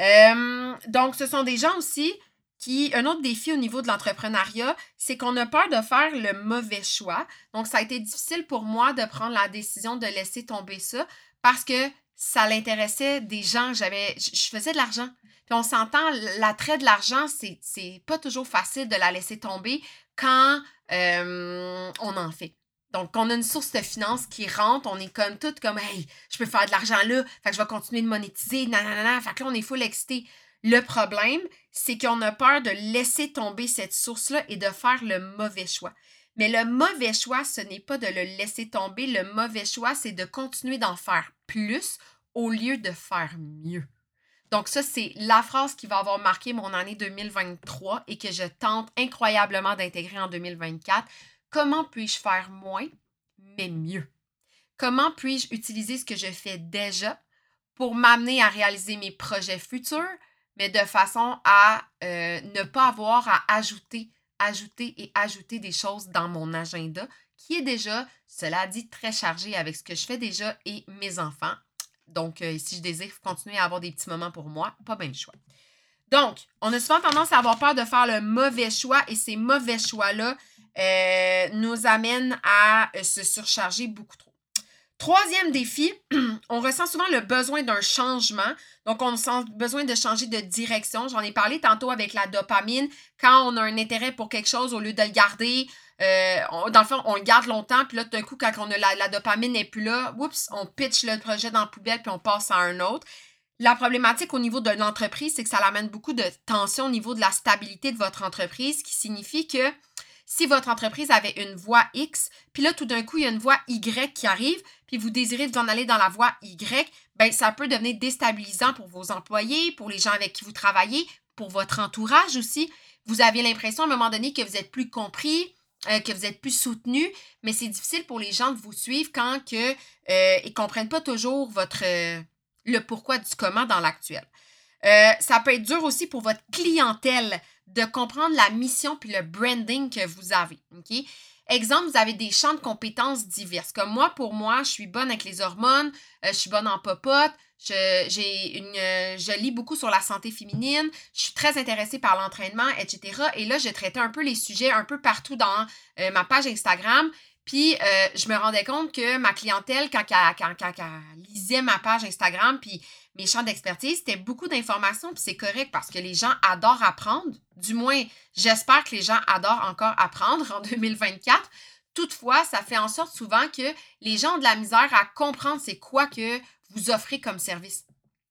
Euh, donc, ce sont des gens aussi qui, un autre défi au niveau de l'entrepreneuriat, c'est qu'on a peur de faire le mauvais choix. Donc, ça a été difficile pour moi de prendre la décision de laisser tomber ça parce que ça l'intéressait des gens. J'avais, je faisais de l'argent. Puis on s'entend, l'attrait de l'argent, c'est, c'est pas toujours facile de la laisser tomber quand euh, on en fait. Donc, on a une source de finances qui rentre, on est comme tout comme Hey, je peux faire de l'argent là, fait je vais continuer de monétiser, nanana, fait que là, on est full excité. Le problème, c'est qu'on a peur de laisser tomber cette source-là et de faire le mauvais choix. Mais le mauvais choix, ce n'est pas de le laisser tomber. Le mauvais choix, c'est de continuer d'en faire plus au lieu de faire mieux. Donc ça, c'est la phrase qui va avoir marqué mon année 2023 et que je tente incroyablement d'intégrer en 2024. Comment puis-je faire moins, mais mieux? Comment puis-je utiliser ce que je fais déjà pour m'amener à réaliser mes projets futurs, mais de façon à euh, ne pas avoir à ajouter ajouter et ajouter des choses dans mon agenda qui est déjà, cela dit, très chargé avec ce que je fais déjà et mes enfants. Donc, euh, si je désire continuer à avoir des petits moments pour moi, pas bien le choix. Donc, on a souvent tendance à avoir peur de faire le mauvais choix et ces mauvais choix-là euh, nous amènent à euh, se surcharger beaucoup trop. Troisième défi, [CLEARS THROAT] on ressent souvent le besoin d'un changement. Donc, on sent besoin de changer de direction. J'en ai parlé tantôt avec la dopamine. Quand on a un intérêt pour quelque chose, au lieu de le garder, euh, dans le fond, on le garde longtemps. Puis là, d'un coup, quand on a la, dopamine n'est plus là, oups, on pitch le projet dans la poubelle puis on passe à un autre. La problématique au niveau de l'entreprise, c'est que ça amène beaucoup de tension au niveau de la stabilité de votre entreprise, qui signifie que si votre entreprise avait une voie X, puis là, tout d'un coup, il y a une voie Y qui arrive, puis vous désirez vous en aller dans la voie Y, ben ça peut devenir déstabilisant pour vos employés, pour les gens avec qui vous travaillez, pour votre entourage aussi. Vous avez l'impression à un moment donné que vous êtes plus compris, euh, que vous êtes plus soutenu, mais c'est difficile pour les gens de vous suivre quand que, euh, ils ne comprennent pas toujours votre, euh, le pourquoi du comment dans l'actuel. ça peut être dur aussi pour votre clientèle de comprendre la mission puis le branding que vous avez. Exemple, vous avez des champs de compétences diverses. Comme moi, pour moi, je suis bonne avec les hormones, euh, je suis bonne en popote, je, j'ai une, euh, je lis beaucoup sur la santé féminine, je suis très intéressée par l'entraînement, etc. Et là, j'ai traité un peu les sujets un peu partout dans euh, ma page Instagram. Puis, je me rendais compte que ma clientèle, quand, quand, quand, quand elle lisait ma page Instagram, puis mes champs d'expertise, c'était beaucoup d'informations, puis c'est correct parce que les gens adorent apprendre. Du moins, j'espère que les gens adorent encore apprendre en [LAUGHS] 2024. Toutefois, ça fait en sorte souvent que les gens ont de la misère à comprendre c'est quoi que vous offrez comme service.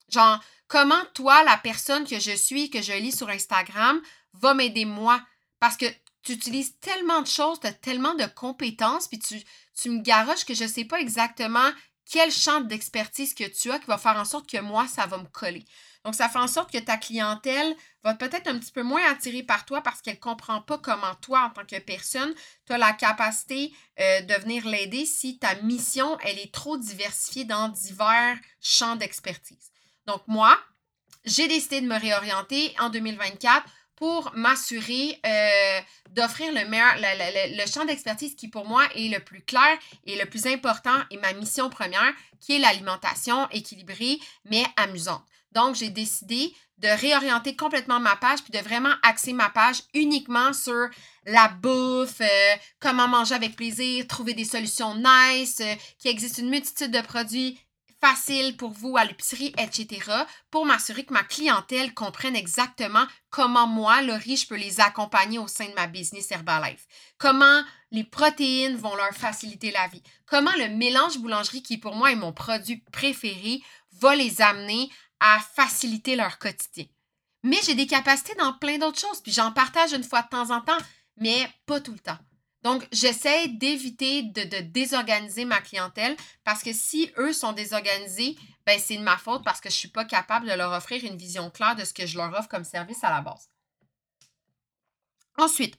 Genre, comment toi, la personne que je suis, que je lis sur Instagram, va m'aider moi? Parce que tu utilises tellement de choses, tu as tellement de compétences, puis tu, tu me garoches que je ne sais pas exactement quel champ d'expertise que tu as qui va faire en sorte que moi, ça va me coller. Donc, ça fait en sorte que ta clientèle va peut-être un petit peu moins attirée par toi parce qu'elle ne comprend pas comment toi, en tant que personne, tu as la capacité euh, de venir l'aider si ta mission, elle est trop diversifiée dans divers champs d'expertise. Donc, moi, j'ai décidé de me réorienter en 2024 pour m'assurer euh, d'offrir le meilleur, le, champ d'expertise qui pour moi est le plus clair et le plus important et ma mission première, qui est l'alimentation équilibrée mais amusante. Donc, j'ai décidé de réorienter complètement ma page puis de vraiment axer ma page uniquement sur la bouffe, euh, comment manger avec plaisir, trouver des solutions nice, euh, qui existe une multitude de produits facile pour vous à l'épicerie, etc., pour m'assurer que ma clientèle comprenne exactement comment moi, Laurie, je peux les accompagner au sein de ma business Herbalife. Comment les protéines vont leur faciliter la vie. Comment le mélange boulangerie, qui pour moi est mon produit préféré, va les amener à faciliter leur quotidien. Mais j'ai des capacités dans plein d'autres choses, puis j'en partage une fois de temps en temps, mais pas tout le temps. Donc, j'essaie d'éviter de, désorganiser ma clientèle parce que si eux sont désorganisés, ben c'est de ma faute parce que je ne suis pas capable de leur offrir une vision claire de ce que je leur offre comme service à la base. Ensuite,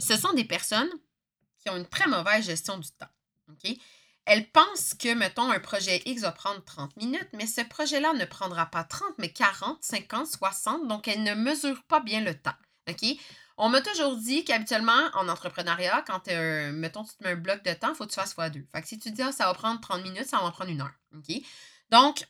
ce sont des personnes qui ont une très mauvaise gestion du temps. Elles pensent que, mettons, un projet X va prendre 30 minutes, mais ce projet-là ne prendra pas 30, mais 40, 50, 60, donc elles ne mesurent pas bien le temps. OK? On m'a toujours dit qu'habituellement, en entrepreneuriat, quand, euh, mettons, tu te mets un bloc de temps, il faut que tu fasses fois deux. Fait que si tu dis, ah, ça va prendre 30 minutes, ça va prendre une heure. OK? Donc,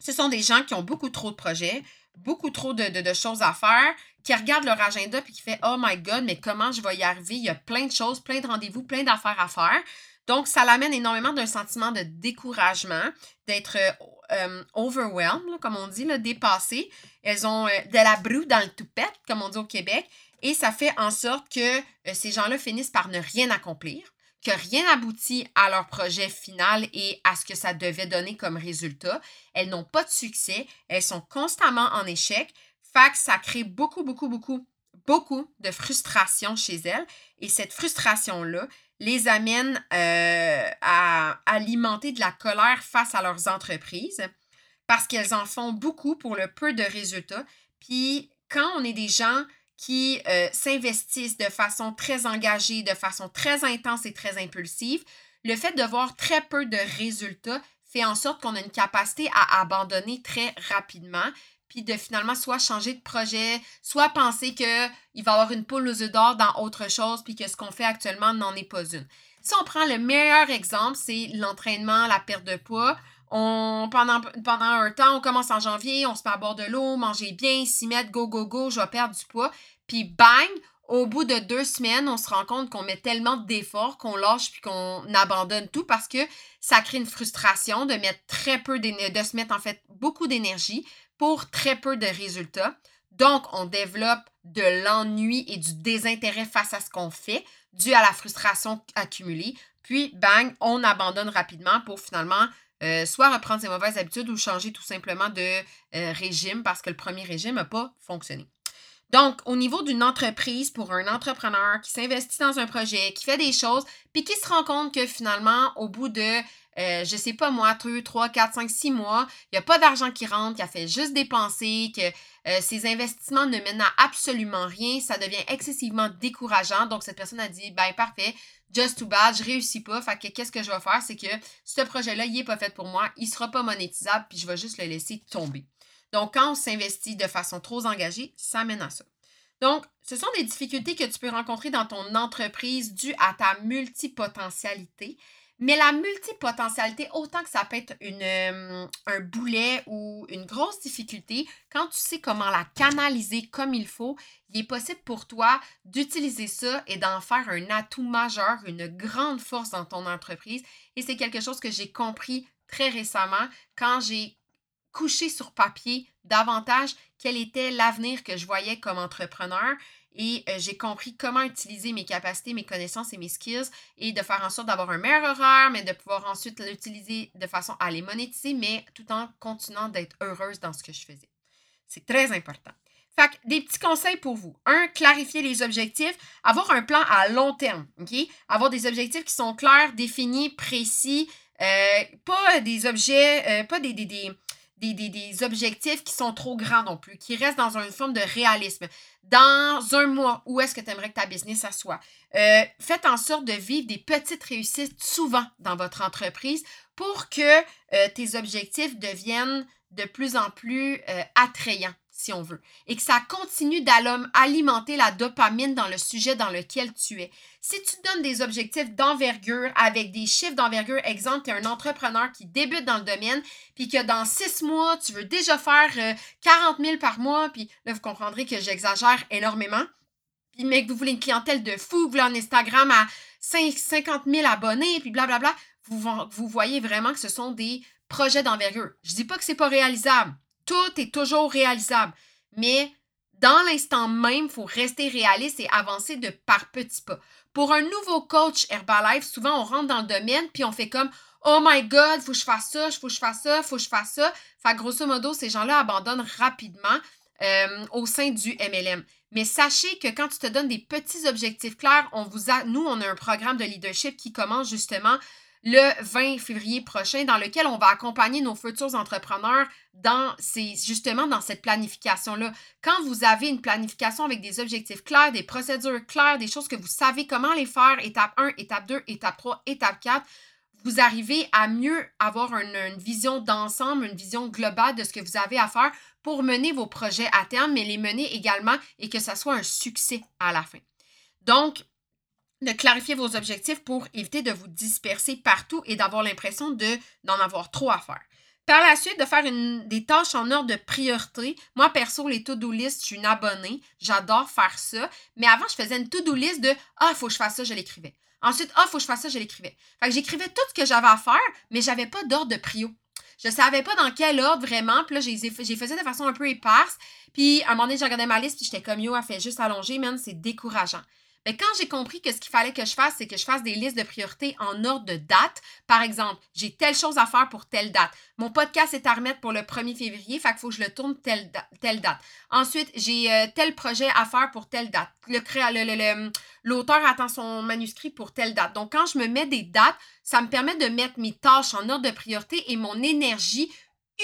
ce sont des gens qui ont beaucoup trop de projets, beaucoup trop de, choses à faire, qui regardent leur agenda puis qui font Oh my God, mais comment je vais y arriver? Il y a plein de choses, plein de rendez-vous, plein d'affaires à faire. Donc, ça l'amène énormément d'un sentiment de découragement, d'être euh, euh, overwhelmed, comme on dit, là, dépassé. Elles ont de la broue dans le toupette, comme on dit au Québec. Et ça fait en sorte que euh, ces gens-là finissent par ne rien accomplir, que rien n'aboutit à leur projet final et à ce que ça devait donner comme résultat. Elles n'ont pas de succès, elles sont constamment en échec. Fait ça crée beaucoup, beaucoup, beaucoup, beaucoup de frustration chez elles. Et cette frustration-là les amène euh, à alimenter de la colère face à leurs entreprises parce qu'elles en font beaucoup pour le peu de résultats. Puis quand on est des gens qui euh, s'investissent de façon très engagée, de façon très intense et très impulsive, le fait de voir très peu de résultats fait en sorte qu'on a une capacité à abandonner très rapidement, puis de finalement soit changer de projet, soit penser qu'il va y avoir une poule aux œufs d'or dans autre chose, puis que ce qu'on fait actuellement n'en est pas une. Si on prend le meilleur exemple, c'est l'entraînement, la perte de poids. On, pendant, un temps, on commence en janvier, on se met à bord de l'eau, manger bien, s'y mettre, go, go, go, je vais perdre du poids. Puis bang, au bout de deux semaines, on se rend compte qu'on met tellement d'efforts qu'on lâche puis qu'on abandonne tout parce que ça crée une frustration de mettre très peu de se mettre en fait beaucoup d'énergie pour très peu de résultats. Donc, on développe de l'ennui et du désintérêt face à ce qu'on fait, dû à la frustration accumulée. Puis, bang, on abandonne rapidement pour finalement euh, soit reprendre ses mauvaises habitudes ou changer tout simplement de euh, régime parce que le premier régime n'a pas fonctionné. Donc, au niveau d'une entreprise, pour un entrepreneur qui s'investit dans un projet, qui fait des choses, puis qui se rend compte que finalement, au bout de, euh, je sais pas moi, 2, 3, 4, 5, 6 mois, il n'y a pas d'argent qui rentre, qu'il a fait juste dépenser, que euh, ses investissements ne mènent à absolument rien, ça devient excessivement décourageant. Donc, cette personne a dit, ben parfait, just too bad, je réussis pas. Fait que qu'est-ce que je vais faire? C'est que ce projet-là, il n'est pas fait pour moi, il sera pas monétisable, puis je vais juste le laisser tomber. Donc, quand on s'investit de façon trop engagée, ça mène à ça. Donc, ce sont des difficultés que tu peux rencontrer dans ton entreprise dues à ta multipotentialité. Mais la multipotentialité, autant que ça peut être euh, un boulet ou une grosse difficulté, quand tu sais comment la canaliser comme il faut, il est possible pour toi d'utiliser ça et d'en faire un atout majeur, une grande force dans ton entreprise. Et c'est quelque chose que j'ai compris très récemment quand j'ai coucher sur papier davantage quel était l'avenir que je voyais comme entrepreneur et euh, j'ai compris comment utiliser mes capacités, mes connaissances et mes skills et de faire en sorte d'avoir un meilleur horaire, mais de pouvoir ensuite l'utiliser de façon à les monétiser, mais tout en continuant d'être heureuse dans ce que je faisais. C'est très important. Fait que des petits conseils pour vous. Un, clarifier les objectifs, avoir un plan à long terme, OK? Avoir des objectifs qui sont clairs, définis, précis, euh, pas des objets, euh, pas des, des, des des, objectifs qui sont trop grands non plus, qui restent dans une forme de réalisme. Dans un mois, où est-ce que tu aimerais que ta business soit? Euh, faites en sorte de vivre des petites réussites souvent dans votre entreprise pour que euh, tes objectifs deviennent de plus en plus euh, attrayants si on veut, et que ça continue d'alimenter la dopamine dans le sujet dans lequel tu es. Si tu donnes des objectifs d'envergure avec des chiffres d'envergure, exemple, tu es un entrepreneur qui débute dans le domaine, puis que dans six mois, tu veux déjà faire 40 euh, 000 par mois, puis là, vous comprendrez que j'exagère énormément. Puis, mais que vous voulez une clientèle de fou, vous voulez un Instagram à 50 000 abonnés, puis blablabla, vous, vous voyez vraiment que ce sont des projets d'envergure. Je dis pas que c'est pas réalisable. Tout est toujours réalisable. Mais dans l'instant même, il faut rester réaliste et avancer de par petits pas. Pour un nouveau coach Herbalife, souvent on rentre dans le domaine puis on fait comme Oh my God, faut que je fasse ça, faut que je fasse ça, faut que je fasse ça. Fait grosso modo, ces gens-là abandonnent rapidement euh, au sein du MLM. Mais sachez que quand tu te donnes des petits objectifs clairs, on vous a, nous, on a un programme de leadership qui commence justement le 20 février prochain, dans lequel on va accompagner nos futurs entrepreneurs dans ces, justement dans cette planification-là. Quand vous avez une planification avec des objectifs clairs, des procédures claires, des choses que vous savez comment les faire, étape 1, étape 2, étape 3, étape 4, vous arrivez à mieux avoir une, une vision d'ensemble, une vision globale de ce que vous avez à faire pour mener vos projets à terme, mais les mener également et que ça soit un succès à la fin. Donc, de clarifier vos objectifs pour éviter de vous disperser partout et d'avoir l'impression de, d'en avoir trop à faire. Par la suite, de faire une, des tâches en ordre de priorité. Moi, perso, les to-do list, je suis une abonnée. J'adore faire ça. Mais avant, je faisais une to-do list de Ah, il faut que je fasse ça, je l'écrivais. Ensuite, Ah, il faut que je fasse ça, je l'écrivais. Fait que j'écrivais tout ce que j'avais à faire, mais j'avais pas d'ordre de prio. Je savais pas dans quel ordre vraiment. Puis là, j'ai faisais de façon un peu éparse. Puis à un moment donné, j'ai regardé ma liste, puis j'étais comme yo, elle fait juste allonger, man, c'est décourageant. Mais quand j'ai compris que ce qu'il fallait que je fasse, c'est que je fasse des listes de priorités en ordre de date. Par exemple, j'ai telle chose à faire pour telle date. Mon podcast est à remettre pour le 1er février, fait qu'il faut que je le tourne telle, date. Ensuite, j'ai euh, tel projet à faire pour telle date. L'auteur le, attend son manuscrit pour telle date. Donc, quand je me mets des dates, ça me permet de mettre mes tâches en ordre de priorité et mon énergie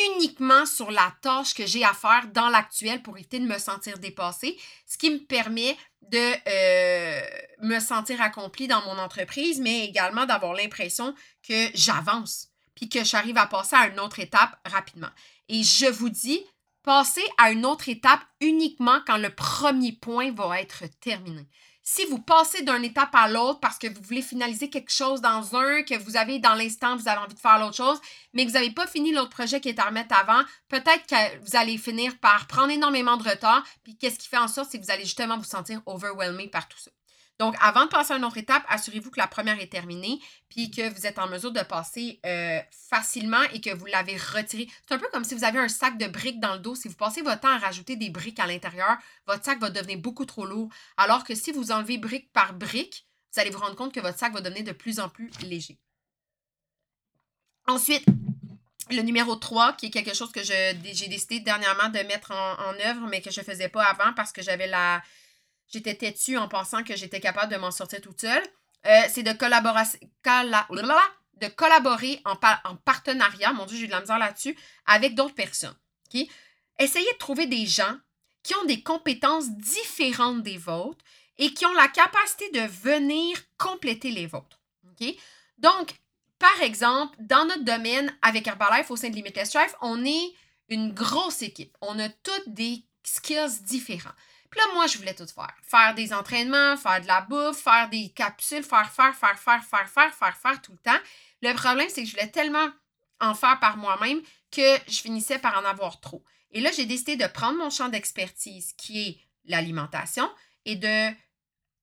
uniquement sur la tâche que j'ai à faire dans l'actuel pour éviter de me sentir dépassée, ce qui me permet de euh, me sentir accomplie dans mon entreprise, mais également d'avoir l'impression que j'avance, puis que j'arrive à passer à une autre étape rapidement. Et je vous dis, passer à une autre étape uniquement quand le premier point va être terminé. Si vous passez d'une étape à l'autre parce que vous voulez finaliser quelque chose dans un, que vous avez dans l'instant, vous avez envie de faire l'autre chose, mais que vous n'avez pas fini l'autre projet qui est à remettre avant, peut-être que vous allez finir par prendre énormément de retard. Puis qu'est-ce qui fait en sorte, c'est que vous allez justement vous sentir overwhelmé par tout ça. Donc, avant de passer à une autre étape, assurez-vous que la première est terminée, puis que vous êtes en mesure de passer euh, facilement et que vous l'avez retiré. C'est un peu comme si vous avez un sac de briques dans le dos. Si vous passez votre temps à rajouter des briques à l'intérieur, votre sac va devenir beaucoup trop lourd. Alors que si vous enlevez brique par brique, vous allez vous rendre compte que votre sac va devenir de plus en plus léger. Ensuite, le numéro 3, qui est quelque chose que j'ai décidé dernièrement de mettre en, en œuvre, mais que je ne faisais pas avant parce que j'avais la, j'étais têtue en pensant que j'étais capable de m'en sortir toute seule. Euh, c'est de, collaborer, en, en, partenariat, mon Dieu, j'ai de la misère là-dessus, avec d'autres personnes. Essayez de trouver des gens qui ont des compétences différentes des vôtres et qui ont la capacité de venir compléter les vôtres. Donc, par exemple, dans notre domaine avec Herbalife au sein de Limitless Drive, on est une grosse équipe. On a toutes des skills différents. Puis là, moi, je voulais tout faire. Faire des entraînements, faire de la bouffe, faire des capsules, faire, faire, faire, faire, faire, faire, faire, faire tout le temps. Le problème, c'est que je voulais tellement en faire par moi-même que je finissais par en avoir trop. Et là, j'ai décidé de prendre mon champ d'expertise qui est l'alimentation et de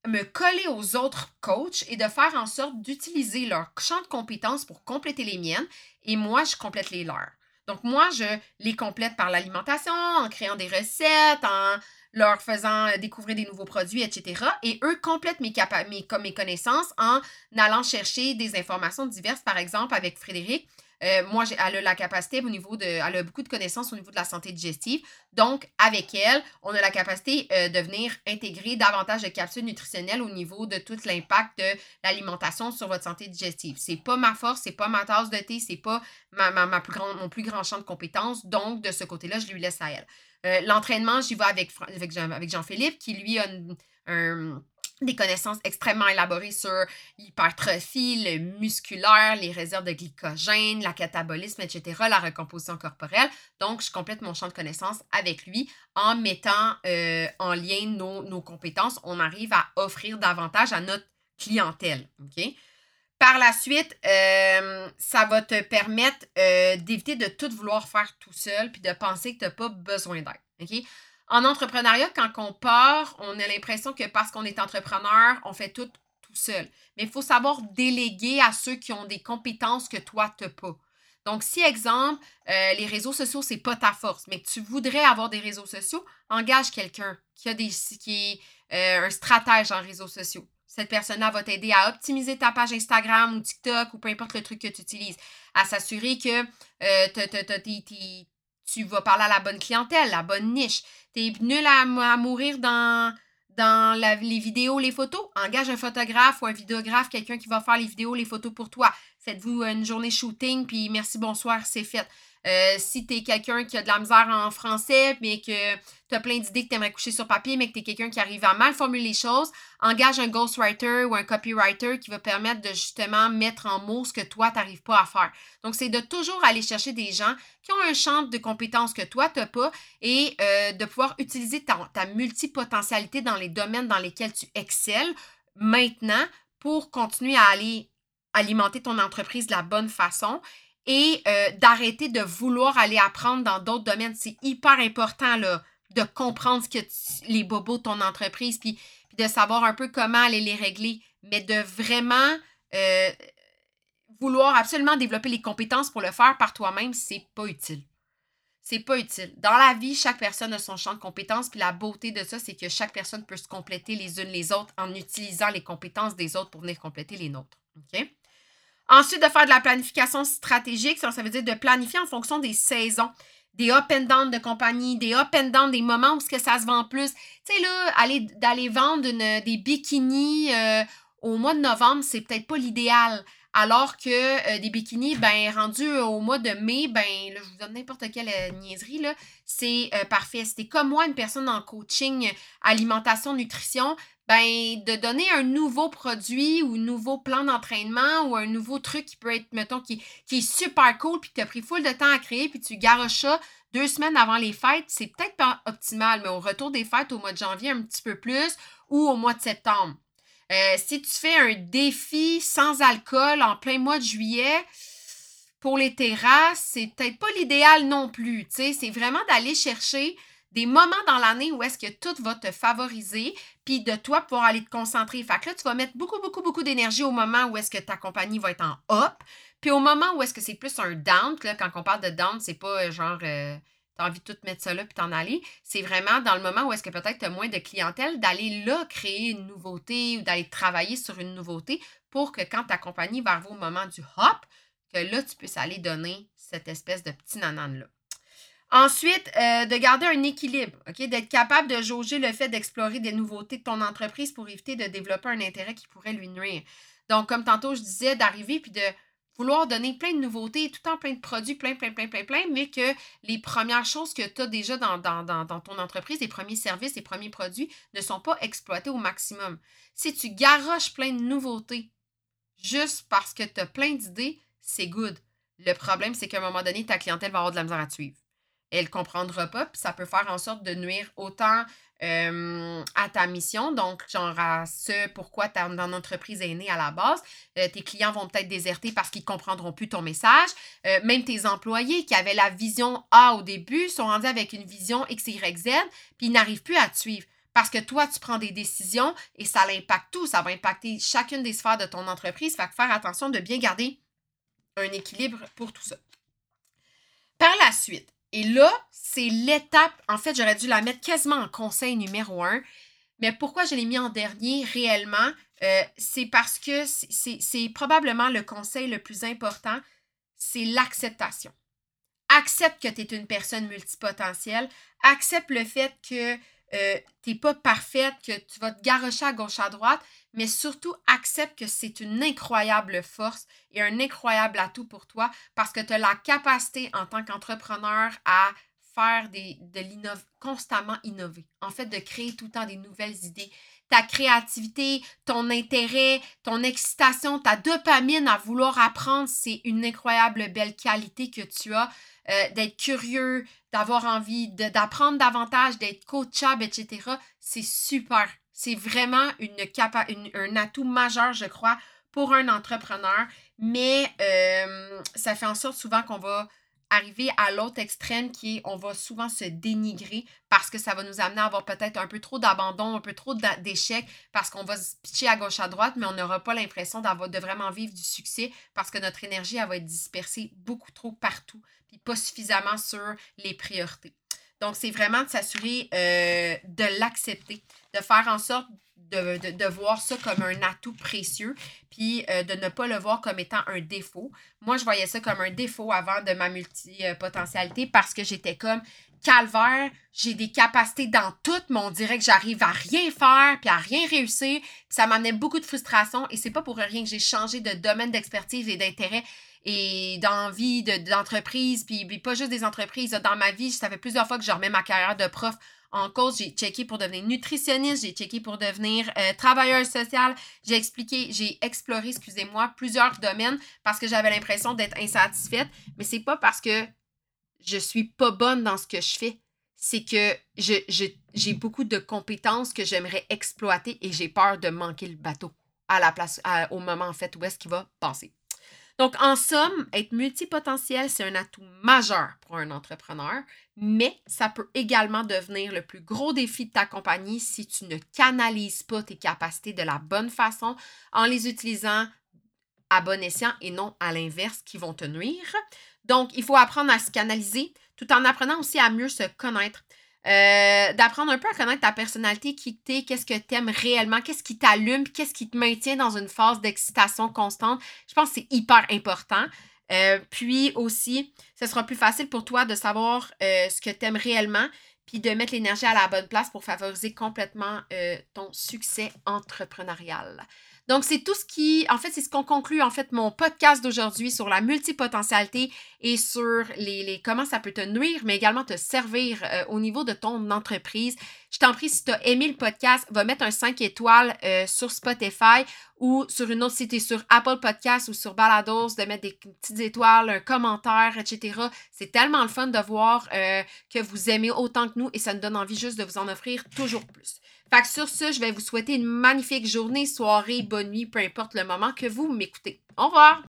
me coller aux autres coachs et de faire en sorte d'utiliser leur champ de compétences pour compléter les miennes et moi, je complète les leurs. Donc, moi, je les complète par l'alimentation, en créant des recettes, en leur faisant euh, découvrir des nouveaux produits, etc. Et eux complètent mes, mes, mes connaissances en allant chercher des informations diverses. Par exemple, avec Frédéric, euh, moi, elle a la capacité au niveau de. Elle a beaucoup de connaissances au niveau de la santé digestive. Donc, avec elle, on a la capacité euh, de venir intégrer davantage de capsules nutritionnelles au niveau de tout l'impact de l'alimentation sur votre santé digestive. C'est pas ma force, c'est pas ma tasse de thé, c'est pas ma, ma, plus grande, mon plus grand champ de compétences. Donc, de ce côté-là, je lui laisse à elle. Euh, l'entraînement, j'y vais avec, Jean-Philippe, qui lui a des connaissances extrêmement élaborées sur l'hypertrophie, le musculaire, les réserves de glycogène, la catabolisme, etc., la recomposition corporelle. Donc, je complète mon champ de connaissances avec lui en mettant euh, en lien nos, nos, compétences. On arrive à offrir davantage à notre clientèle. Par la suite, euh, ça va te permettre euh, d'éviter de tout vouloir faire tout seul puis de penser que tu n'as pas besoin d'aide. En entrepreneuriat, quand on part, on a l'impression que parce qu'on est entrepreneur, on fait tout tout seul. Mais il faut savoir déléguer à ceux qui ont des compétences que toi, tu n'as pas. Donc, si, exemple, euh, les réseaux sociaux, ce n'est pas ta force, mais tu voudrais avoir des réseaux sociaux, engage quelqu'un qui, a est un stratège en réseaux sociaux. Cette personne-là va t'aider à optimiser ta page Instagram ou TikTok ou peu importe le truc que tu utilises. À s'assurer que euh, tu vas parler à la bonne clientèle, la bonne niche. Tu es nul à, mourir dans, dans les vidéos, les photos. Engage un photographe ou un vidéographe, quelqu'un qui va faire les vidéos, les photos pour toi. Faites-vous une journée shooting, puis merci, bonsoir, c'est fait. Euh, si tu es quelqu'un qui a de la misère en français, mais que tu as plein d'idées que tu aimerais coucher sur papier, mais que tu es quelqu'un qui arrive à mal formuler les choses, engage un ghostwriter ou un copywriter qui va permettre de justement mettre en mots ce que toi, tu n'arrives pas à faire. Donc, c'est de toujours aller chercher des gens qui ont un champ de compétences que toi, tu n'as pas et euh, de pouvoir utiliser ta, ta multipotentialité dans les domaines dans lesquels tu excelles maintenant pour continuer à aller alimenter ton entreprise de la bonne façon et euh, d'arrêter de vouloir aller apprendre dans d'autres domaines. C'est hyper important de comprendre ce que les bobos de ton entreprise, puis, de savoir un peu comment aller les régler, mais de vraiment euh, vouloir absolument développer les compétences pour le faire par toi-même, c'est pas utile. C'est pas utile. Dans la vie, chaque personne a son champ de compétences, puis la beauté de ça, c'est que chaque personne peut se compléter les unes les autres en utilisant les compétences des autres pour venir compléter les nôtres. Ensuite, de faire de la planification stratégique, ça, veut dire de planifier en fonction des saisons des up and down de compagnie, des up and down des moments où que ça se vend plus. Tu sais, là, aller, d'aller vendre des bikinis euh, au mois de novembre, c'est peut-être pas l'idéal. Alors que euh, des bikinis, ben, rendus au mois de mai, ben, là, je vous donne n'importe quelle euh, niaiserie, là, c'est parfait. C'était comme moi, une personne en coaching alimentation, nutrition, ben, de donner un nouveau produit ou un nouveau plan d'entraînement ou un nouveau truc qui peut être, mettons, qui, qui est super cool, puis tu as pris full de temps à créer, puis tu garoches ça deux semaines avant les fêtes, c'est peut-être pas optimal, mais au retour des fêtes au mois de janvier, un petit peu plus, ou au mois de septembre. Euh, si tu fais un défi sans alcool en plein mois de juillet, pour les terrasses, c'est peut-être pas l'idéal non plus. C'est vraiment d'aller chercher des moments dans l'année où est-ce que tout va te favoriser, puis de toi pouvoir aller te concentrer. Fait que là, tu vas mettre beaucoup, beaucoup, beaucoup d'énergie au moment où est-ce que ta compagnie va être en up, puis au moment où est-ce que c'est plus un down, là, quand on parle de down, c'est pas euh, genre euh, t'as envie de tout mettre ça là puis t'en aller. C'est vraiment dans le moment où est-ce que peut-être tu as moins de clientèle, d'aller là créer une nouveauté ou d'aller travailler sur une nouveauté pour que quand ta compagnie va arriver au moment du hop, que là, tu puisses aller donner cette espèce de petit nanan-là. Ensuite, euh, de garder un équilibre? D'être capable de jauger le fait d'explorer des nouveautés de ton entreprise pour éviter de développer un intérêt qui pourrait lui nuire. Donc, comme tantôt je disais, d'arriver puis de vouloir donner plein de nouveautés, tout temps plein de produits, plein, plein, plein, plein, plein, mais que les premières choses que tu as déjà dans, ton entreprise, les premiers services, les premiers produits, ne sont pas exploités au maximum. Si tu garoches plein de nouveautés juste parce que tu as plein d'idées, c'est good. Le problème, c'est qu'à un moment donné, ta clientèle va avoir de la misère à suivre. Elle ne comprendra pas, puis ça peut faire en sorte de nuire autant à ta mission, donc genre à ce pourquoi ton entreprise est née à la base. Euh, tes clients vont peut-être déserter parce qu'ils ne comprendront plus ton message. Euh, même tes employés qui avaient la vision A au début sont rendus avec une vision X, Y, Z, puis ils n'arrivent plus à te suivre. Parce que toi, tu prends des décisions et ça l'impacte tout. Ça va impacter chacune des sphères de ton entreprise. Fait faire attention de bien garder un équilibre pour tout ça. Par la suite, et là, c'est l'étape, en fait, j'aurais dû la mettre quasiment en conseil numéro un. Mais pourquoi je l'ai mis en dernier réellement? Euh, c'est parce que c'est probablement le conseil le plus important, c'est l'acceptation. Accepte que tu es une personne multipotentielle. Accepte le fait que euh, tu n'es pas parfaite, que tu vas te garrocher à gauche à droite, mais surtout accepte que c'est une incroyable force et un incroyable atout pour toi parce que tu as la capacité en tant qu'entrepreneur à faire des, de l'innov constamment innover. En fait, de créer tout le temps des nouvelles idées. Ta créativité, ton intérêt, ton excitation, ta dopamine à vouloir apprendre, c'est une incroyable belle qualité que tu as. Euh, d'être curieux, d'avoir envie d'apprendre davantage, d'être coachable, etc. C'est super. C'est vraiment une, un atout majeur, je crois, pour un entrepreneur. Mais euh, ça fait en sorte souvent qu'on va arriver à l'autre extrême qui est on va souvent se dénigrer parce que ça va nous amener à avoir peut-être un peu trop d'abandon, un peu trop d'échecs parce qu'on va se pitcher à gauche à droite, mais on n'aura pas l'impression d'avoir de vraiment vivre du succès parce que notre énergie elle va être dispersée beaucoup trop partout puis pas suffisamment sur les priorités. Donc, c'est vraiment de s'assurer euh, de l'accepter, de faire en sorte de, voir ça comme un atout précieux, puis euh, de ne pas le voir comme étant un défaut. Moi, je voyais ça comme un défaut avant de ma multipotentialité parce que j'étais comme calvaire, j'ai des capacités dans tout, mais on dirait que j'arrive à rien faire, puis à rien réussir. Ça m'amenait beaucoup de frustration et c'est pas pour rien que j'ai changé de domaine d'expertise et d'intérêt et d'envie d'entreprise, puis, pas juste des entreprises. Dans ma vie, ça fait plusieurs fois que je remets ma carrière de prof en cause. J'ai checké pour devenir nutritionniste, j'ai checké pour devenir euh, travailleur social. J'ai expliqué, j'ai exploré, excusez-moi, plusieurs domaines parce que j'avais l'impression d'être insatisfaite. Mais c'est pas parce que je suis pas bonne dans ce que je fais. C'est que j'ai beaucoup de compétences que j'aimerais exploiter et j'ai peur de manquer le bateau à la place, au moment en fait où est-ce qu'il va passer. Donc, en somme, être multipotentiel, c'est un atout majeur pour un entrepreneur, mais ça peut également devenir le plus gros défi de ta compagnie si tu ne canalises pas tes capacités de la bonne façon en les utilisant à bon escient et non à l'inverse qui vont te nuire. Donc, il faut apprendre à se canaliser tout en apprenant aussi à mieux se connaître. Euh, d'apprendre un peu à connaître ta personnalité, qui t'es, qu'est-ce que tu aimes réellement, qu'est-ce qui t'allume, qu'est-ce qui te maintient dans une phase d'excitation constante. Je pense que c'est hyper important. Euh, puis aussi, ce sera plus facile pour toi de savoir euh, ce que tu aimes réellement, puis de mettre l'énergie à la bonne place pour favoriser complètement ton succès entrepreneurial. Donc, c'est tout ce qui, en fait, c'est ce qu'on conclut, en fait, mon podcast d'aujourd'hui sur la multipotentialité et sur les, comment ça peut te nuire, mais également te servir euh, au niveau de ton entreprise. Je t'en prie, si tu as aimé le podcast, va mettre un 5 étoiles euh, sur Spotify ou sur une autre, si tu sur Apple Podcast ou sur Balados, de mettre des petites étoiles, un commentaire, etc. C'est tellement le fun de voir euh, que vous aimez autant que nous et ça nous donne envie juste de vous en offrir toujours plus. Fait que sur ce, je vais vous souhaiter une magnifique journée, soirée, bonne nuit, peu importe le moment que vous m'écoutez. Au revoir!